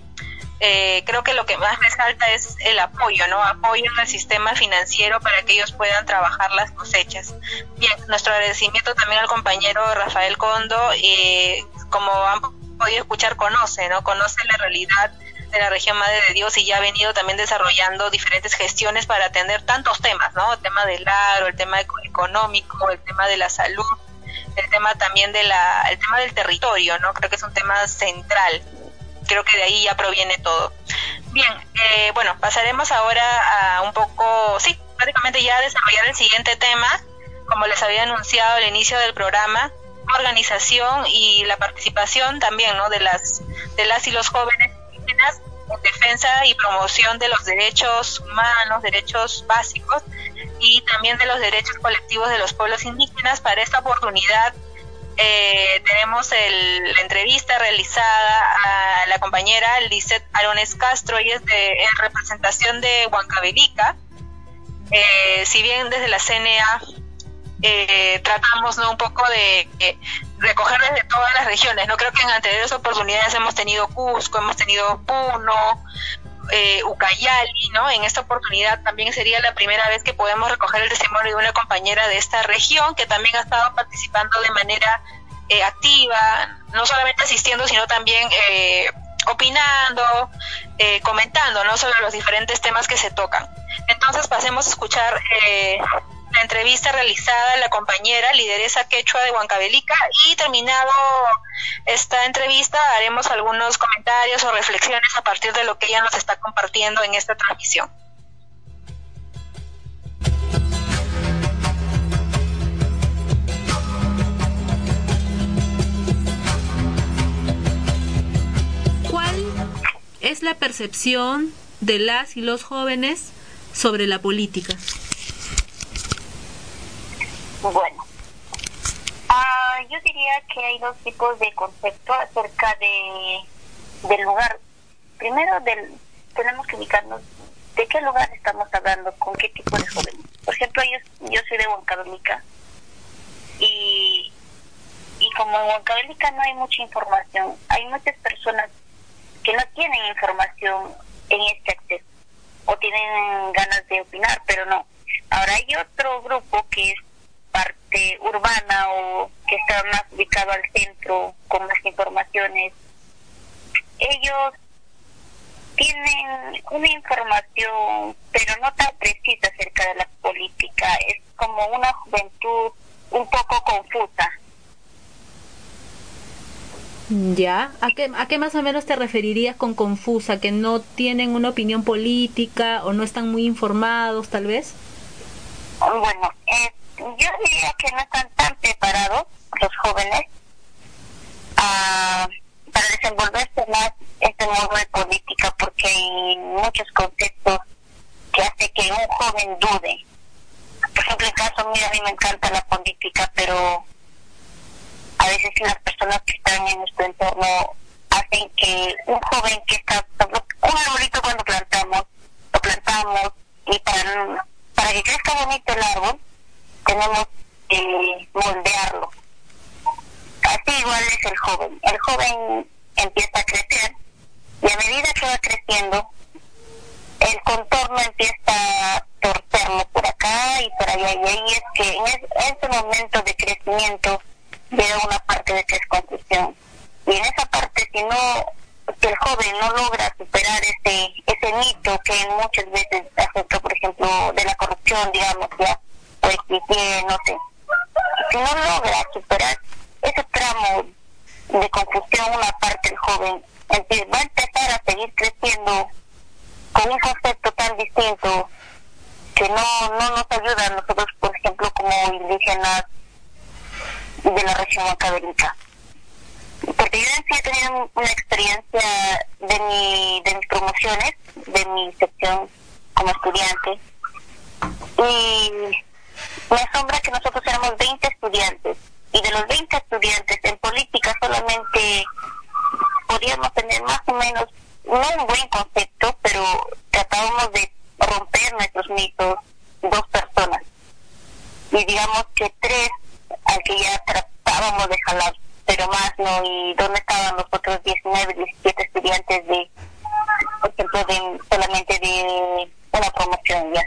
Eh, creo que lo que más resalta es el apoyo, ¿no? Apoyo el sistema financiero para que ellos puedan trabajar las cosechas. Bien, nuestro agradecimiento también al compañero Rafael Condo, eh, como han podido escuchar, conoce, ¿no? Conoce la realidad de la región Madre de Dios y ya ha venido también desarrollando diferentes gestiones para atender tantos temas, ¿no? El tema del aro, el tema económico, el tema de la salud, el tema también de la, el tema del territorio, ¿no? Creo que es un tema central. Creo que de ahí ya proviene todo. Bien, eh, bueno, pasaremos ahora a un poco, sí, prácticamente ya a desarrollar el siguiente tema, como les había anunciado al inicio del programa, organización y la participación también, ¿no? De las, de las y los jóvenes indígenas en defensa y promoción de los derechos humanos, derechos básicos y también de los derechos colectivos de los pueblos indígenas. Para esta oportunidad eh, tenemos la entrevista realizada a la compañera Lizeth Arones Castro, y es de en representación de Huancavelica. Eh, si bien desde la CNA eh, tratamos ¿no? un poco de recoger desde todas las regiones. No creo que en anteriores oportunidades hemos tenido Cusco, hemos tenido Puno, eh, Ucayali, ¿no? En esta oportunidad también sería la primera vez que podemos recoger el testimonio de una compañera de esta región que también ha estado participando de manera eh, activa, no solamente asistiendo, sino también eh, opinando, eh, comentando, ¿no? Sobre los diferentes temas que se tocan. Entonces pasemos a escuchar la entrevista realizada a la compañera lideresa quechua de Huancavelica y terminado esta entrevista haremos algunos comentarios o reflexiones a partir de lo que ella nos está compartiendo en esta transmisión. ¿Cuál es la percepción de las y los jóvenes sobre la política? Bueno, ah, yo diría que hay dos tipos de concepto acerca de del lugar. Primero, del, tenemos que ubicarnos de qué lugar estamos hablando, con qué tipo de jóvenes. Por ejemplo, yo, yo soy de Huancavelica y, y como en Huancavelica no hay mucha información, hay muchas personas que no tienen información en este acceso o tienen ganas de opinar, pero no. Ahora hay otro grupo que es parte urbana o que está más ubicado al centro con más informaciones, ellos tienen una información, pero no tan precisa acerca de la política. Es como una juventud un poco confusa. Ya, ¿a qué, ¿a qué más o menos te referirías con confusa? ¿Que no tienen una opinión política o no están muy informados tal vez? Bueno, eh, yo diría que no están tan preparados los jóvenes ah, para desenvolverse más este modo de política porque hay muchos conceptos que hace que un joven dude. Por ejemplo, en caso mío a mí me encanta la política, pero a veces las personas que están en nuestro entorno hacen que un joven que está, un arbolito cuando plantamos, lo plantamos y para, para que crezca bonito el árbol, tenemos que moldearlo. Así igual es el joven. El joven empieza a crecer y a medida que va creciendo, el contorno empieza a torcerlo por acá y por allá. Y ahí es que en ese momento de crecimiento llega una parte de desconstrucción. Y en esa parte, si no, si el joven no logra superar ese, ese mito que muchas veces afecta, por ejemplo, de la corrupción, digamos, ya o el no sé, si no logra superar ese tramo de confusión una parte del joven, va a empezar a seguir creciendo con un concepto tan distinto que no, no nos ayuda a nosotros, por ejemplo, como indígenas de la región académica. Porque yo sí he tenido una experiencia de, mi, de mis promociones, de mi sección como estudiante, y me asombra que nosotros éramos 20 estudiantes, y de los 20 estudiantes en política solamente podíamos tener más o menos, no un buen concepto, pero tratábamos de romper nuestros mitos dos personas. Y digamos que tres al que ya tratábamos de jalar, pero más no. ¿Y dónde estaban los otros 19, 17 estudiantes de, por ejemplo, de, solamente de una promoción ya?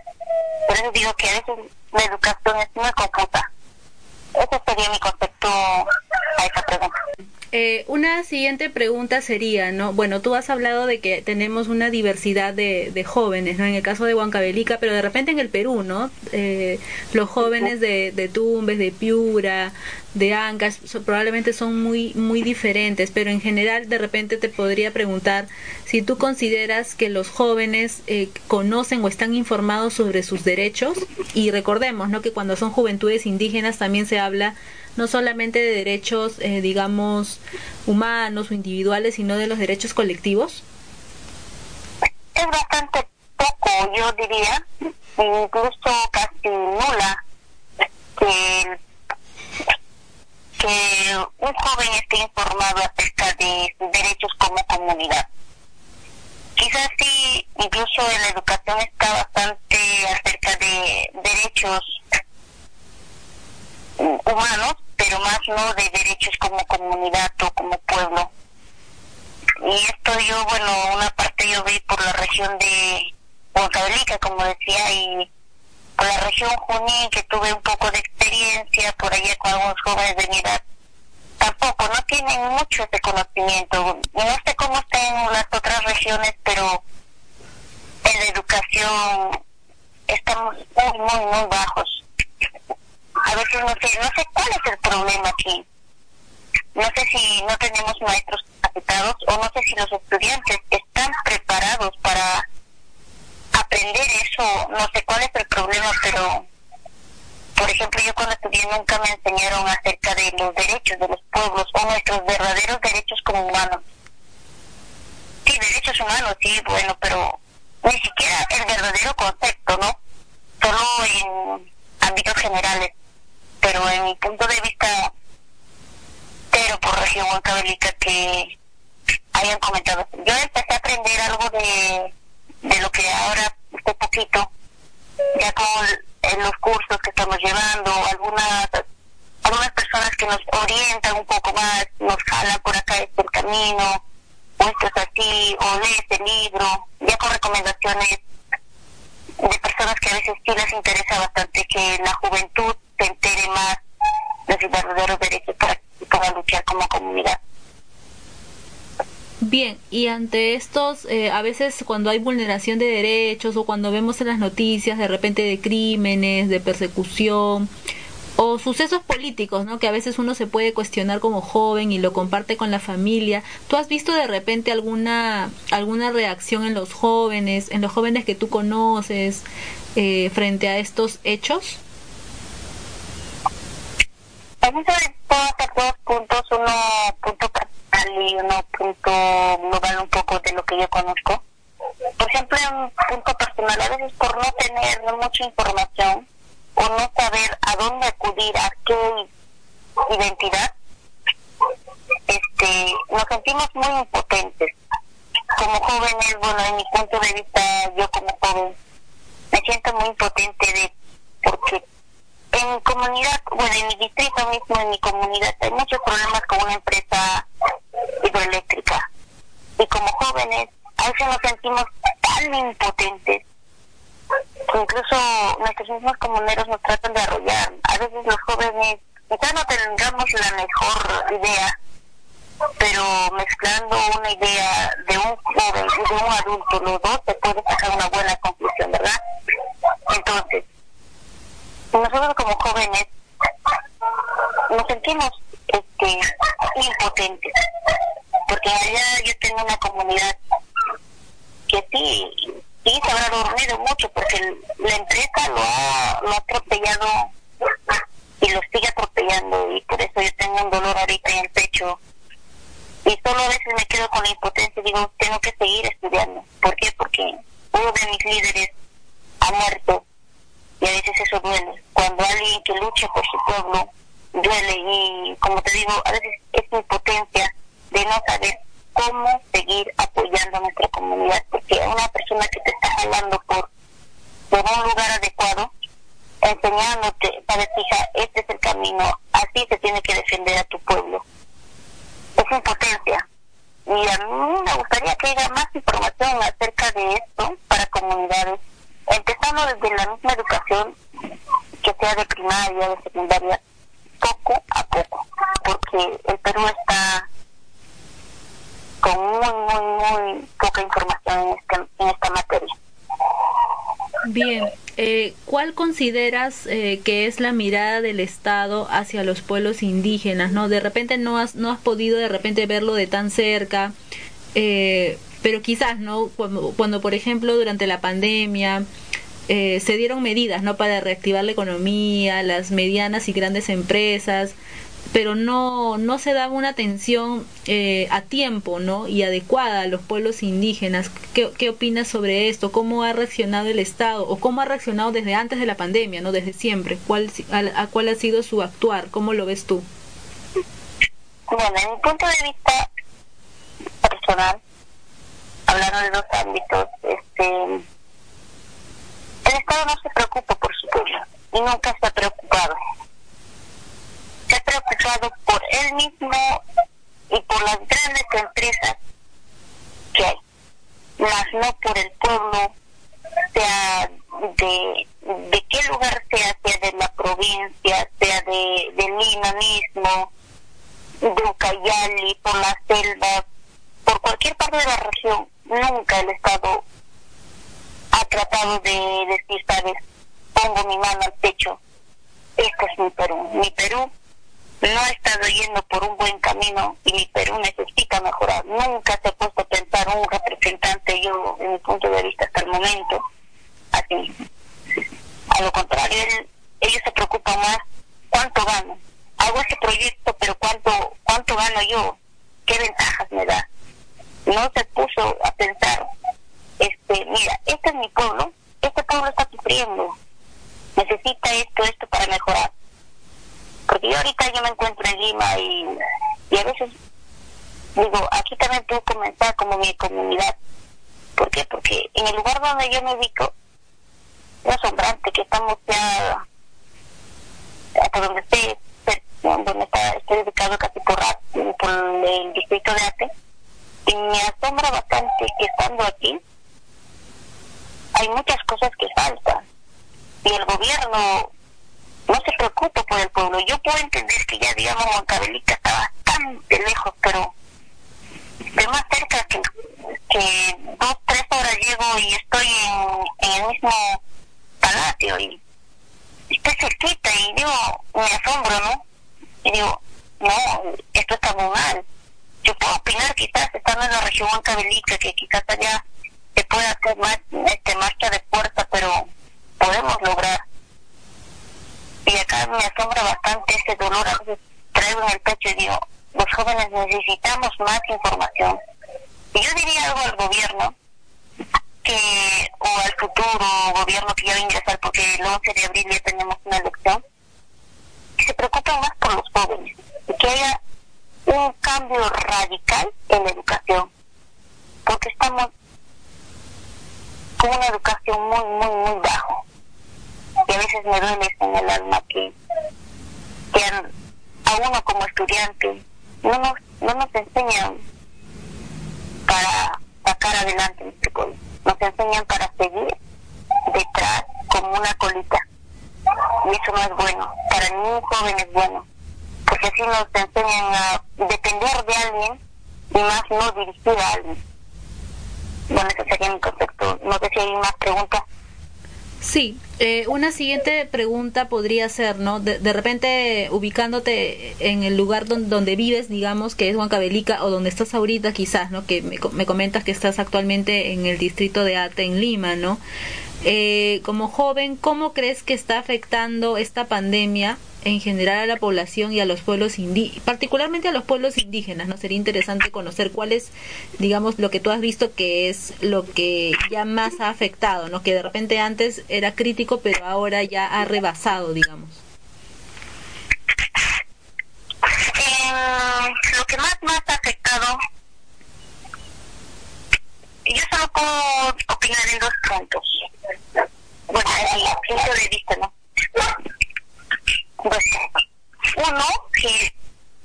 Por eso digo que a veces la educación es muy confusa. Ese sería mi concepto a esa pregunta. Eh, una siguiente pregunta sería, ¿no? Bueno, tú has hablado de que tenemos una diversidad de, de jóvenes, ¿no? En el caso de Huancavelica, pero de repente en el Perú, ¿no? Eh, los jóvenes de, de Tumbes, de Piura, de Ancas, probablemente son muy, muy diferentes, pero en general de repente te podría preguntar si tú consideras que los jóvenes eh, conocen o están informados sobre sus derechos y recordemos, ¿no? Que cuando son juventudes indígenas también se habla no solamente de derechos, eh, digamos, humanos o individuales, sino de los derechos colectivos? Es bastante poco, yo diría, incluso casi nula, que, un joven esté informado acerca de sus derechos como comunidad. Quizás sí, incluso en la educación está bastante acerca de derechos humanos, pero más no de derechos como comunidad o como pueblo. Y esto yo, bueno, una parte yo vi por la región de Huancavelica, como decía, y por la región Junín, que tuve un poco de experiencia por allá con algunos jóvenes de mi edad, tampoco, no tienen mucho ese conocimiento. No sé cómo está en las otras regiones, pero en la educación estamos muy, muy, muy bajos a veces no sé, no sé cuál es el problema aquí. No sé si no tenemos maestros capacitados o no sé si los estudiantes están preparados para aprender eso. No sé cuál es el problema, pero por ejemplo, yo cuando estudié nunca me enseñaron acerca de los derechos de los pueblos o nuestros verdaderos derechos como humanos. Sí, derechos humanos, sí, bueno, pero ni siquiera el verdadero concepto, ¿no? Solo en ámbitos generales pero en mi punto de vista, pero por región huancavelica que hayan comentado. Yo empecé a aprender algo de, de lo que ahora, este poquito, ya con en los cursos que estamos llevando, algunas algunas personas que nos orientan un poco más, nos jalan por acá este camino, o esto es así, o lees el libro, ya con recomendaciones de personas que a veces sí les interesa bastante que la juventud se entere más de sus verdaderos derechos para luchar como comunidad. Bien, y ante estos, eh, a veces cuando hay vulneración de derechos o cuando vemos en las noticias de repente de crímenes, de persecución o sucesos políticos, ¿no? Que a veces uno se puede cuestionar como joven y lo comparte con la familia. ¿Tú has visto de repente alguna alguna reacción en los jóvenes, en los jóvenes que tú conoces eh, frente a estos hechos? A ver, puedo hacer dos puntos, uno punto personal y uno punto global un poco de lo que yo conozco. Por ejemplo, un punto personal, a veces por no tener mucha información o no saber a dónde acudir, a qué identidad, este, nos sentimos muy impotentes. Como jóvenes, bueno, en mi punto de vista, yo como joven, me siento muy impotente de porque en comunidad, bueno, en mi distrito mismo, en mi comunidad, hay muchos problemas con una empresa hidroeléctrica. Y como jóvenes, a veces nos sentimos tan impotentes incluso nuestros mismos comuneros nos tratan de arrollar. A veces los jóvenes, quizás no tengamos la mejor idea, pero mezclando una idea de un joven y de un adulto, los dos, se puede sacar una buena conclusión, ¿verdad? Entonces, nosotros como jóvenes nos sentimos este, impotentes, porque allá yo tengo una comunidad que sí, sí se habrá dormido mucho, porque la empresa lo ha, lo ha atropellado y lo sigue atropellando, y por eso yo tengo un dolor ahorita en el pecho. Y solo a veces me quedo con la impotencia y digo, tengo que seguir estudiando. ¿Por qué? Porque uno de mis líderes ha muerto y a veces eso duele. Cuando alguien que lucha por su pueblo duele y como te digo, a veces es impotencia de no saber cómo seguir apoyando a nuestra comunidad, porque una persona que te está hablando por, por un lugar adecuado, enseñándote, sabes, hija, este es el camino, así se tiene que defender a tu pueblo. Es impotencia. Y a mí me gustaría que haya más información acerca de esto para comunidades empezando desde la misma educación, que sea de primaria, de secundaria, poco a poco, porque el Perú está con muy, muy, muy poca información en, este, en esta materia. Bien, eh, ¿cuál consideras eh, que es la mirada del Estado hacia los pueblos indígenas? ¿No? De repente no has, no has podido de repente verlo de tan cerca, eh, pero quizás, ¿no? Cuando, cuando, por ejemplo, durante la pandemia eh, se dieron medidas, ¿no? Para reactivar la economía, las medianas y grandes empresas, pero no, no se daba una atención eh, a tiempo, ¿no? Y adecuada a los pueblos indígenas. ¿Qué, ¿Qué opinas sobre esto? ¿Cómo ha reaccionado el Estado? ¿O cómo ha reaccionado desde antes de la pandemia, ¿no? Desde siempre. ¿Cuál, a, a cuál ha sido su actuar? ¿Cómo lo ves tú? Bueno, en mi punto de vista personal, hablando de dos ámbitos, este, el Estado no se preocupa por su pueblo y nunca se ha preocupado. Se ha preocupado por él mismo y por las grandes empresas que hay, más no por el pueblo, sea de, de qué lugar sea, sea de la provincia, sea de, de Lima mismo, de Ucayali, por la selva, por cualquier parte de la región, nunca el Estado ha tratado de decir, sabes, pongo mi mano al pecho, este es mi Perú. Mi Perú no ha estado yendo por un buen camino y mi Perú necesita mejorar. Nunca se ha puesto a pensar un representante, yo, en mi punto de vista hasta el momento, así. A lo contrario, él, ellos se preocupan más cuánto gano. Hago este proyecto, pero cuánto, cuánto gano yo, qué ventajas me da. No se puso a pensar este, mira, este es mi pueblo, este pueblo está sufriendo, necesita esto, esto para mejorar. Porque yo ahorita yo me encuentro en Lima y, y a veces digo, aquí también puedo comenzar como mi comunidad. ¿Por qué? Porque en el lugar donde yo me ubico, es asombrante que estamos ya hasta donde esté, donde está, estoy ubicado casi por, por el distrito de Ate, y me asombra bastante que estando aquí, hay muchas cosas que faltan y el gobierno no se preocupa por el pueblo. Yo puedo entender que ya, digamos, Huancavelica está bastante lejos, pero de más cerca que, dos, tres horas llego y estoy en, el mismo palacio y estoy cerquita y digo, me asombro, ¿no? Y digo, no, esto está muy mal. Yo puedo opinar quizás estando en la región Huancavelica, que quizás allá se puede hacer más este marcha de fuerza pero podemos lograr. Y acá me asombra bastante este dolor a veces traigo en el pecho y digo los jóvenes necesitamos más información. Y yo diría algo al gobierno que o al futuro gobierno que ya va a ingresar porque el 11 de abril ya tenemos una elección que se preocupen más por los jóvenes y que haya un cambio radical en la educación porque estamos con una educación muy, muy, muy bajo. Y a veces me duele en el alma que, que a uno como estudiante no nos, no nos enseñan para sacar adelante nuestro pueblo. Nos enseñan para seguir detrás como una colita. Y eso no es bueno. Para ningún joven es bueno. Porque así nos enseñan a depender de alguien y más no dirigir a alguien. Bueno, ese sería mi concepto. No sé si hay más preguntas. Sí, eh, una siguiente pregunta podría ser, ¿no? De, de, repente ubicándote en el lugar donde, donde vives, digamos, que es Huancavelica, o donde estás ahorita quizás, ¿no? Que me, me comentas que estás actualmente en el distrito de Ate, en Lima, ¿no? Eh, como joven, ¿cómo crees que está afectando esta pandemia en general a la población y a los pueblos indígenas, particularmente a los pueblos indígenas? ¿no? Sería interesante conocer cuál es, digamos, lo que tú has visto que es lo que ya más ha afectado, ¿no? Que de repente antes era crítico, pero ahora ya ha rebasado, digamos. Eh, lo que más, más ha afectado yo solo puedo opinar en dos puntos. Bueno, en mi punto de vista, ¿no? Pues, uno, es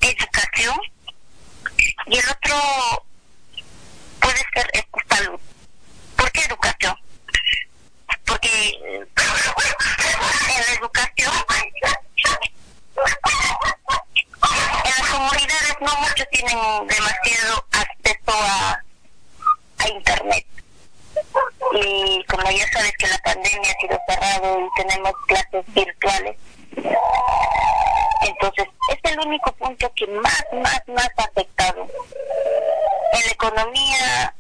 educación, y el otro puede ser salud. ¿Por qué educación? Porque en la educación, en las comunidades no muchos tienen demasiado acceso a Internet. Y como ya sabes que la pandemia ha sido cerrado y tenemos clases virtuales, entonces es el único punto que más, más, más ha afectado. En la economía,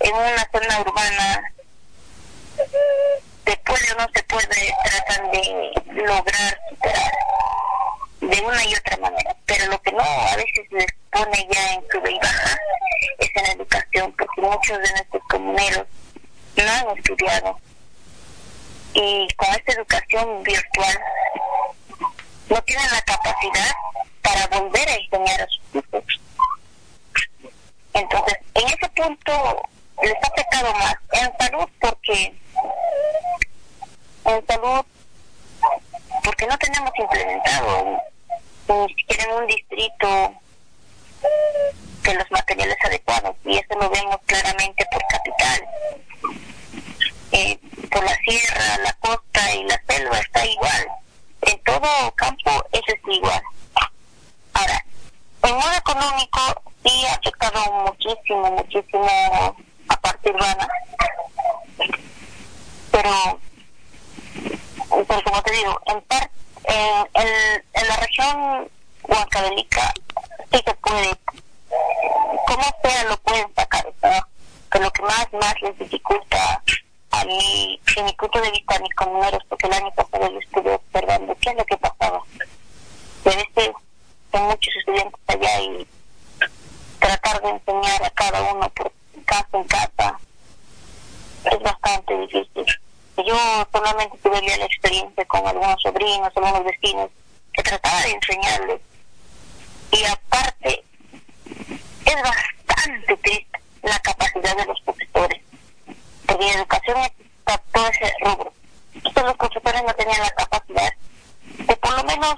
en una zona urbana, se puede o no se puede, tratan de lograr de una y otra manera. Pero lo que no a veces les pone ya en su y baja es en educación, porque muchos de nuestros comuneros no han estudiado. Y con esta educación virtual no tienen la capacidad para volver a enseñar a sus hijos. Entonces, en ese punto les ha afectado más. En salud, porque en salud, porque no tenemos implementado ni siquiera en un distrito de los materiales adecuados y eso lo vemos claramente por capital. Eh, por la sierra, la costa y la selva está igual. En todo campo eso es igual. Ahora, en modo económico sí ha afectado muchísimo, muchísimo a parte urbana, pero, pero como te digo, en parte en, en, la región huancavelica sí se puede, como sea lo pueden sacar, ¿no? que lo que más, más les dificulta a mí, en mi punto de vista, a mis comuneros, porque el año pasado yo estuve observando qué es lo que pasaba. Y a veces hay muchos estudiantes allá y tratar de enseñar a cada uno por casa en casa es bastante difícil. Yo solamente tuve la experiencia con algunos sobrinos, algunos vecinos, que trataba de enseñarles. Y aparte, es bastante triste la capacidad de los profesores, porque en educación está todo ese rubro. Entonces los profesores no tenían la capacidad de por lo menos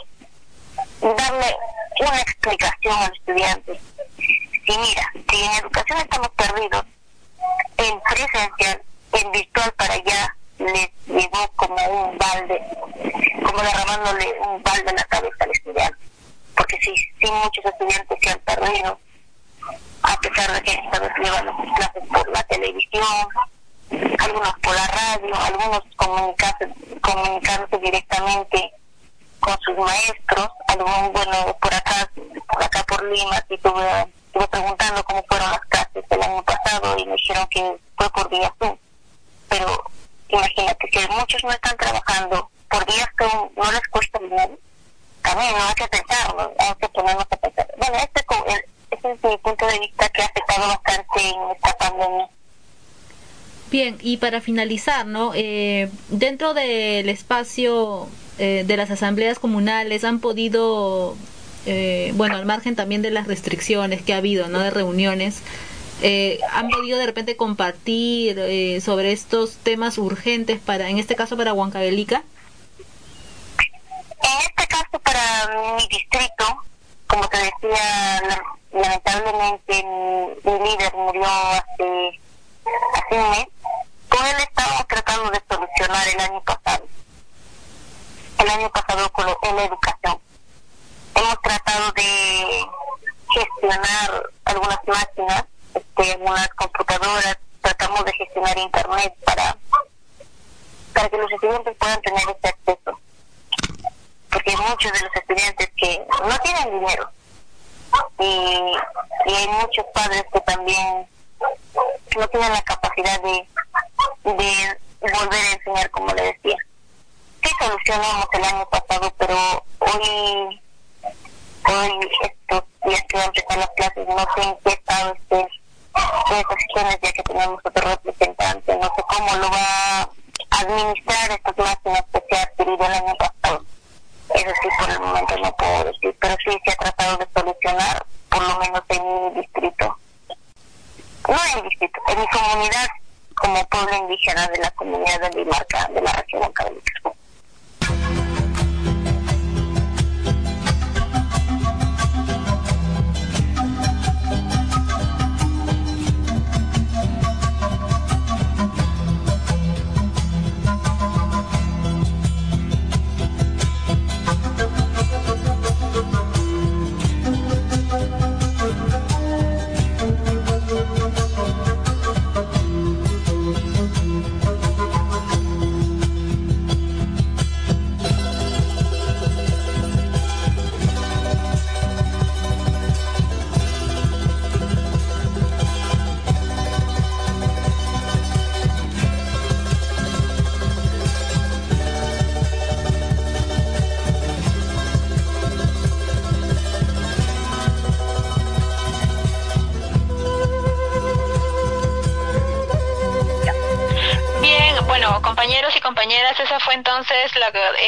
darle una explicación al estudiante. Y mira, si en educación estamos perdidos, en presencial, en virtual para allá, les llegó como un balde, como derramándole un balde en la cabeza al estudiante. Porque sí, sí muchos estudiantes se han perdido, a pesar de que están llevando sus clases por la televisión, algunos por la radio, algunos comunicarse, comunicarse directamente con sus maestros, bueno, por acá, por acá por Lima, estuve, estuve preguntando cómo fueron las clases el año pasado y me dijeron que fue por día Zoom. Pero imagínate que muchos no están trabajando por días que no les cuesta dinero, también no hay que pensarlo, hay que ponernos a pensar. Bueno, este, este es mi punto de vista que ha afectado bastante en esta pandemia. Bien, y para finalizar, ¿no? Eh, dentro del espacio eh, de las asambleas comunales han podido, eh, bueno, al margen también de las restricciones que ha habido, ¿no? De reuniones, eh, han podido de repente compartir eh, sobre estos temas urgentes para, en este caso para Huancavelica? En este caso para mi distrito, como te decía, lamentablemente mi, líder murió hace, hace un mes. Con él estábamos tratando de solucionar el año pasado. El año pasado con en la educación. Hemos tratado de gestionar computadoras, tratamos de gestionar internet para, para que los estudiantes puedan tener este acceso. Porque hay muchos de los estudiantes que no tienen dinero y, y hay muchos padres que también no tienen la capacidad de, de volver a enseñar, como le decía. Sí solucionamos el año pasado, pero hoy, hoy estos días que van a empezar las clases, no sé en qué estado estén esas sesiones, ya que tenemos otro representante, no sé cómo lo va a administrar estas máquinas que se ha adquirido el año pasado. Eso sí, por el momento no puedo decir, pero sí se ha tratado de solucionar, por lo menos en mi distrito. No en mi distrito, en mi comunidad como pueblo indígena de la comunidad de Limarca,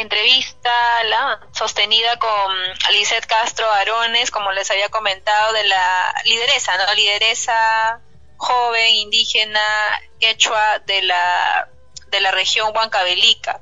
entrevista la sostenida con Lizeth Castro Arones, como les había comentado, de la lideresa, ¿no? Lideresa joven, indígena, quechua de la de la región Huancavelica,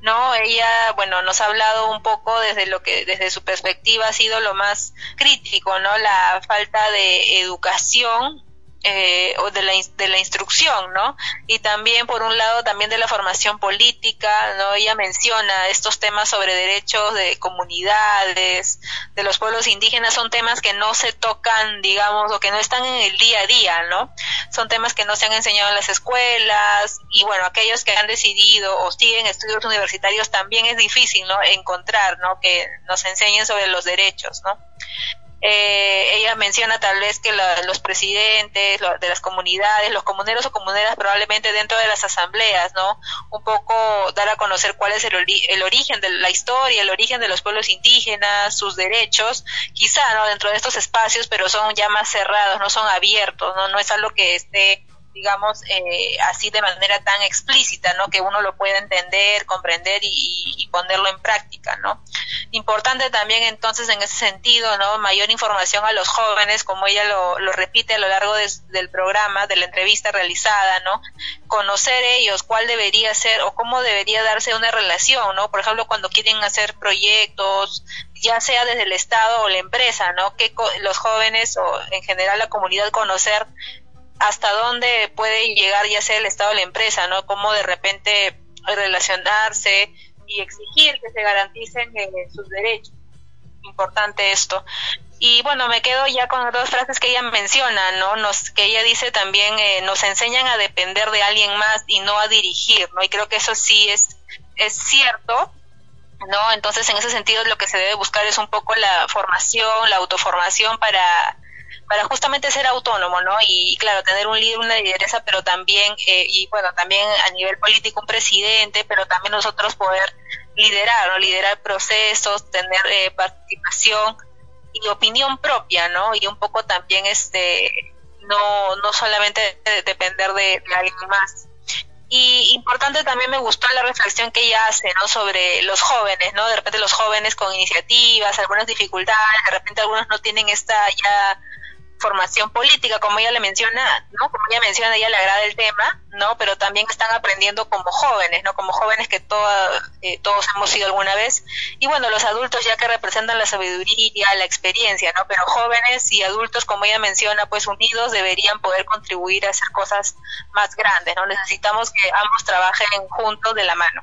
¿no? Ella, bueno, nos ha hablado un poco desde lo que, desde su perspectiva ha sido lo más crítico, ¿no? La falta de educación eh, o de la, de la instrucción, ¿no? Y también, por un lado, también de la formación política, ¿no? Ella menciona estos temas sobre derechos de comunidades, de los pueblos indígenas, son temas que no se tocan, digamos, o que no están en el día a día, ¿no? Son temas que no se han enseñado en las escuelas y, bueno, aquellos que han decidido o siguen estudios universitarios también es difícil, ¿no? Encontrar, ¿no? Que nos enseñen sobre los derechos, ¿no? Eh, ella menciona tal vez que los presidentes de las comunidades, los comuneros o comuneras probablemente dentro de las asambleas, ¿no? Un poco dar a conocer cuál es el, el, origen de la historia, el origen de los pueblos indígenas, sus derechos, quizá, ¿no? Dentro de estos espacios, pero son ya más cerrados, no son abiertos, ¿no? No es algo que esté digamos, eh, así de manera tan explícita, ¿no? Que uno lo pueda entender, comprender y, y, ponerlo en práctica, ¿no? Importante también entonces en ese sentido, ¿no? Mayor información a los jóvenes, como ella lo, repite a lo largo del programa, de la entrevista realizada, ¿no? Conocer ellos cuál debería ser o cómo debería darse una relación, ¿no? Por ejemplo, cuando quieren hacer proyectos, ya sea desde el Estado o la empresa, ¿no? Que los jóvenes o en general la comunidad conocer hasta dónde puede llegar ya sea el Estado o la empresa, ¿no? Cómo de repente relacionarse y exigir que se garanticen eh, sus derechos. Importante esto. Y bueno, me quedo ya con dos frases que ella menciona, ¿no? Nos, que ella dice también, eh, nos enseñan a depender de alguien más y no a dirigir, ¿no? Y creo que eso sí es, es cierto, ¿no? Entonces, en ese sentido, lo que se debe buscar es un poco la formación, la autoformación para para justamente ser autónomo, ¿no? Y claro, tener un líder, una lideresa, pero también, eh, y bueno, también a nivel político un presidente, pero también nosotros poder liderar, ¿no? Liderar procesos, tener eh, participación y opinión propia, ¿no? Y un poco también, este, no, no solamente depender de, de alguien más. Y importante también me gustó la reflexión que ella hace, ¿no? Sobre los jóvenes, ¿no? De repente los jóvenes con iniciativas, algunas dificultades, de repente algunos no tienen esta ya formación política, como ella le menciona, ¿no? Como ella menciona, ella le agrada el tema, ¿no? Pero también están aprendiendo como jóvenes, ¿no? Como jóvenes que eh, todos hemos sido alguna vez. Y bueno, los adultos ya que representan la sabiduría, la experiencia, ¿no? Pero jóvenes y adultos, como ella menciona, pues unidos deberían poder contribuir a hacer cosas más grandes, ¿no? Necesitamos que ambos trabajen juntos de la mano.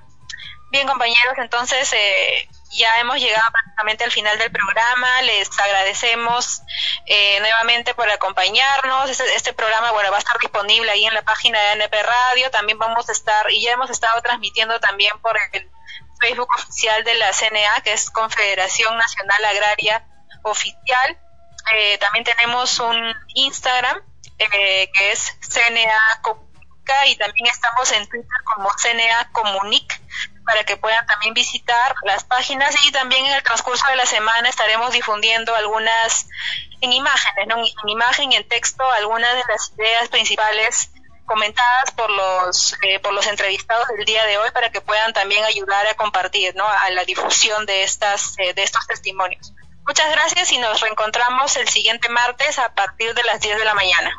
Bien, compañeros, entonces, eh, ya hemos llegado prácticamente al final del programa. Les agradecemos eh, nuevamente por acompañarnos. Este, este, programa, bueno, va a estar disponible ahí en la página de ANP Radio. También vamos a estar, y ya hemos estado transmitiendo también por el Facebook oficial de la CNA, que es Confederación Nacional Agraria Oficial. Eh, también tenemos un Instagram, eh, que es CNA Comunica, y también estamos en Twitter como CNA Comunic para que puedan también visitar las páginas y también en el transcurso de la semana estaremos difundiendo algunas en imágenes, ¿no? en imagen y en texto, algunas de las ideas principales comentadas por los eh, por los entrevistados del día de hoy para que puedan también ayudar a compartir ¿no? a la difusión de estas eh, de estos testimonios. Muchas gracias y nos reencontramos el siguiente martes a partir de las 10 de la mañana.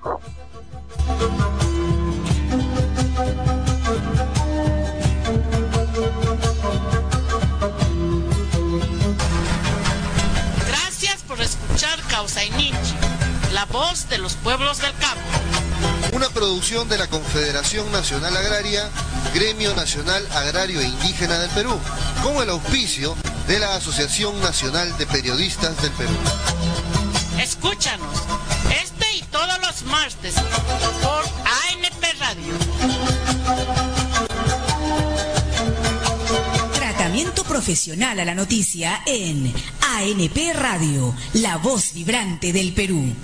Voz de los pueblos del campo. Una producción de la Confederación Nacional Agraria, Gremio Nacional Agrario e Indígena del Perú, con el auspicio de la Asociación Nacional de Periodistas del Perú. Escúchanos, este y todos los martes por ANP Radio. Tratamiento profesional a la noticia en ANP Radio, la voz vibrante del Perú.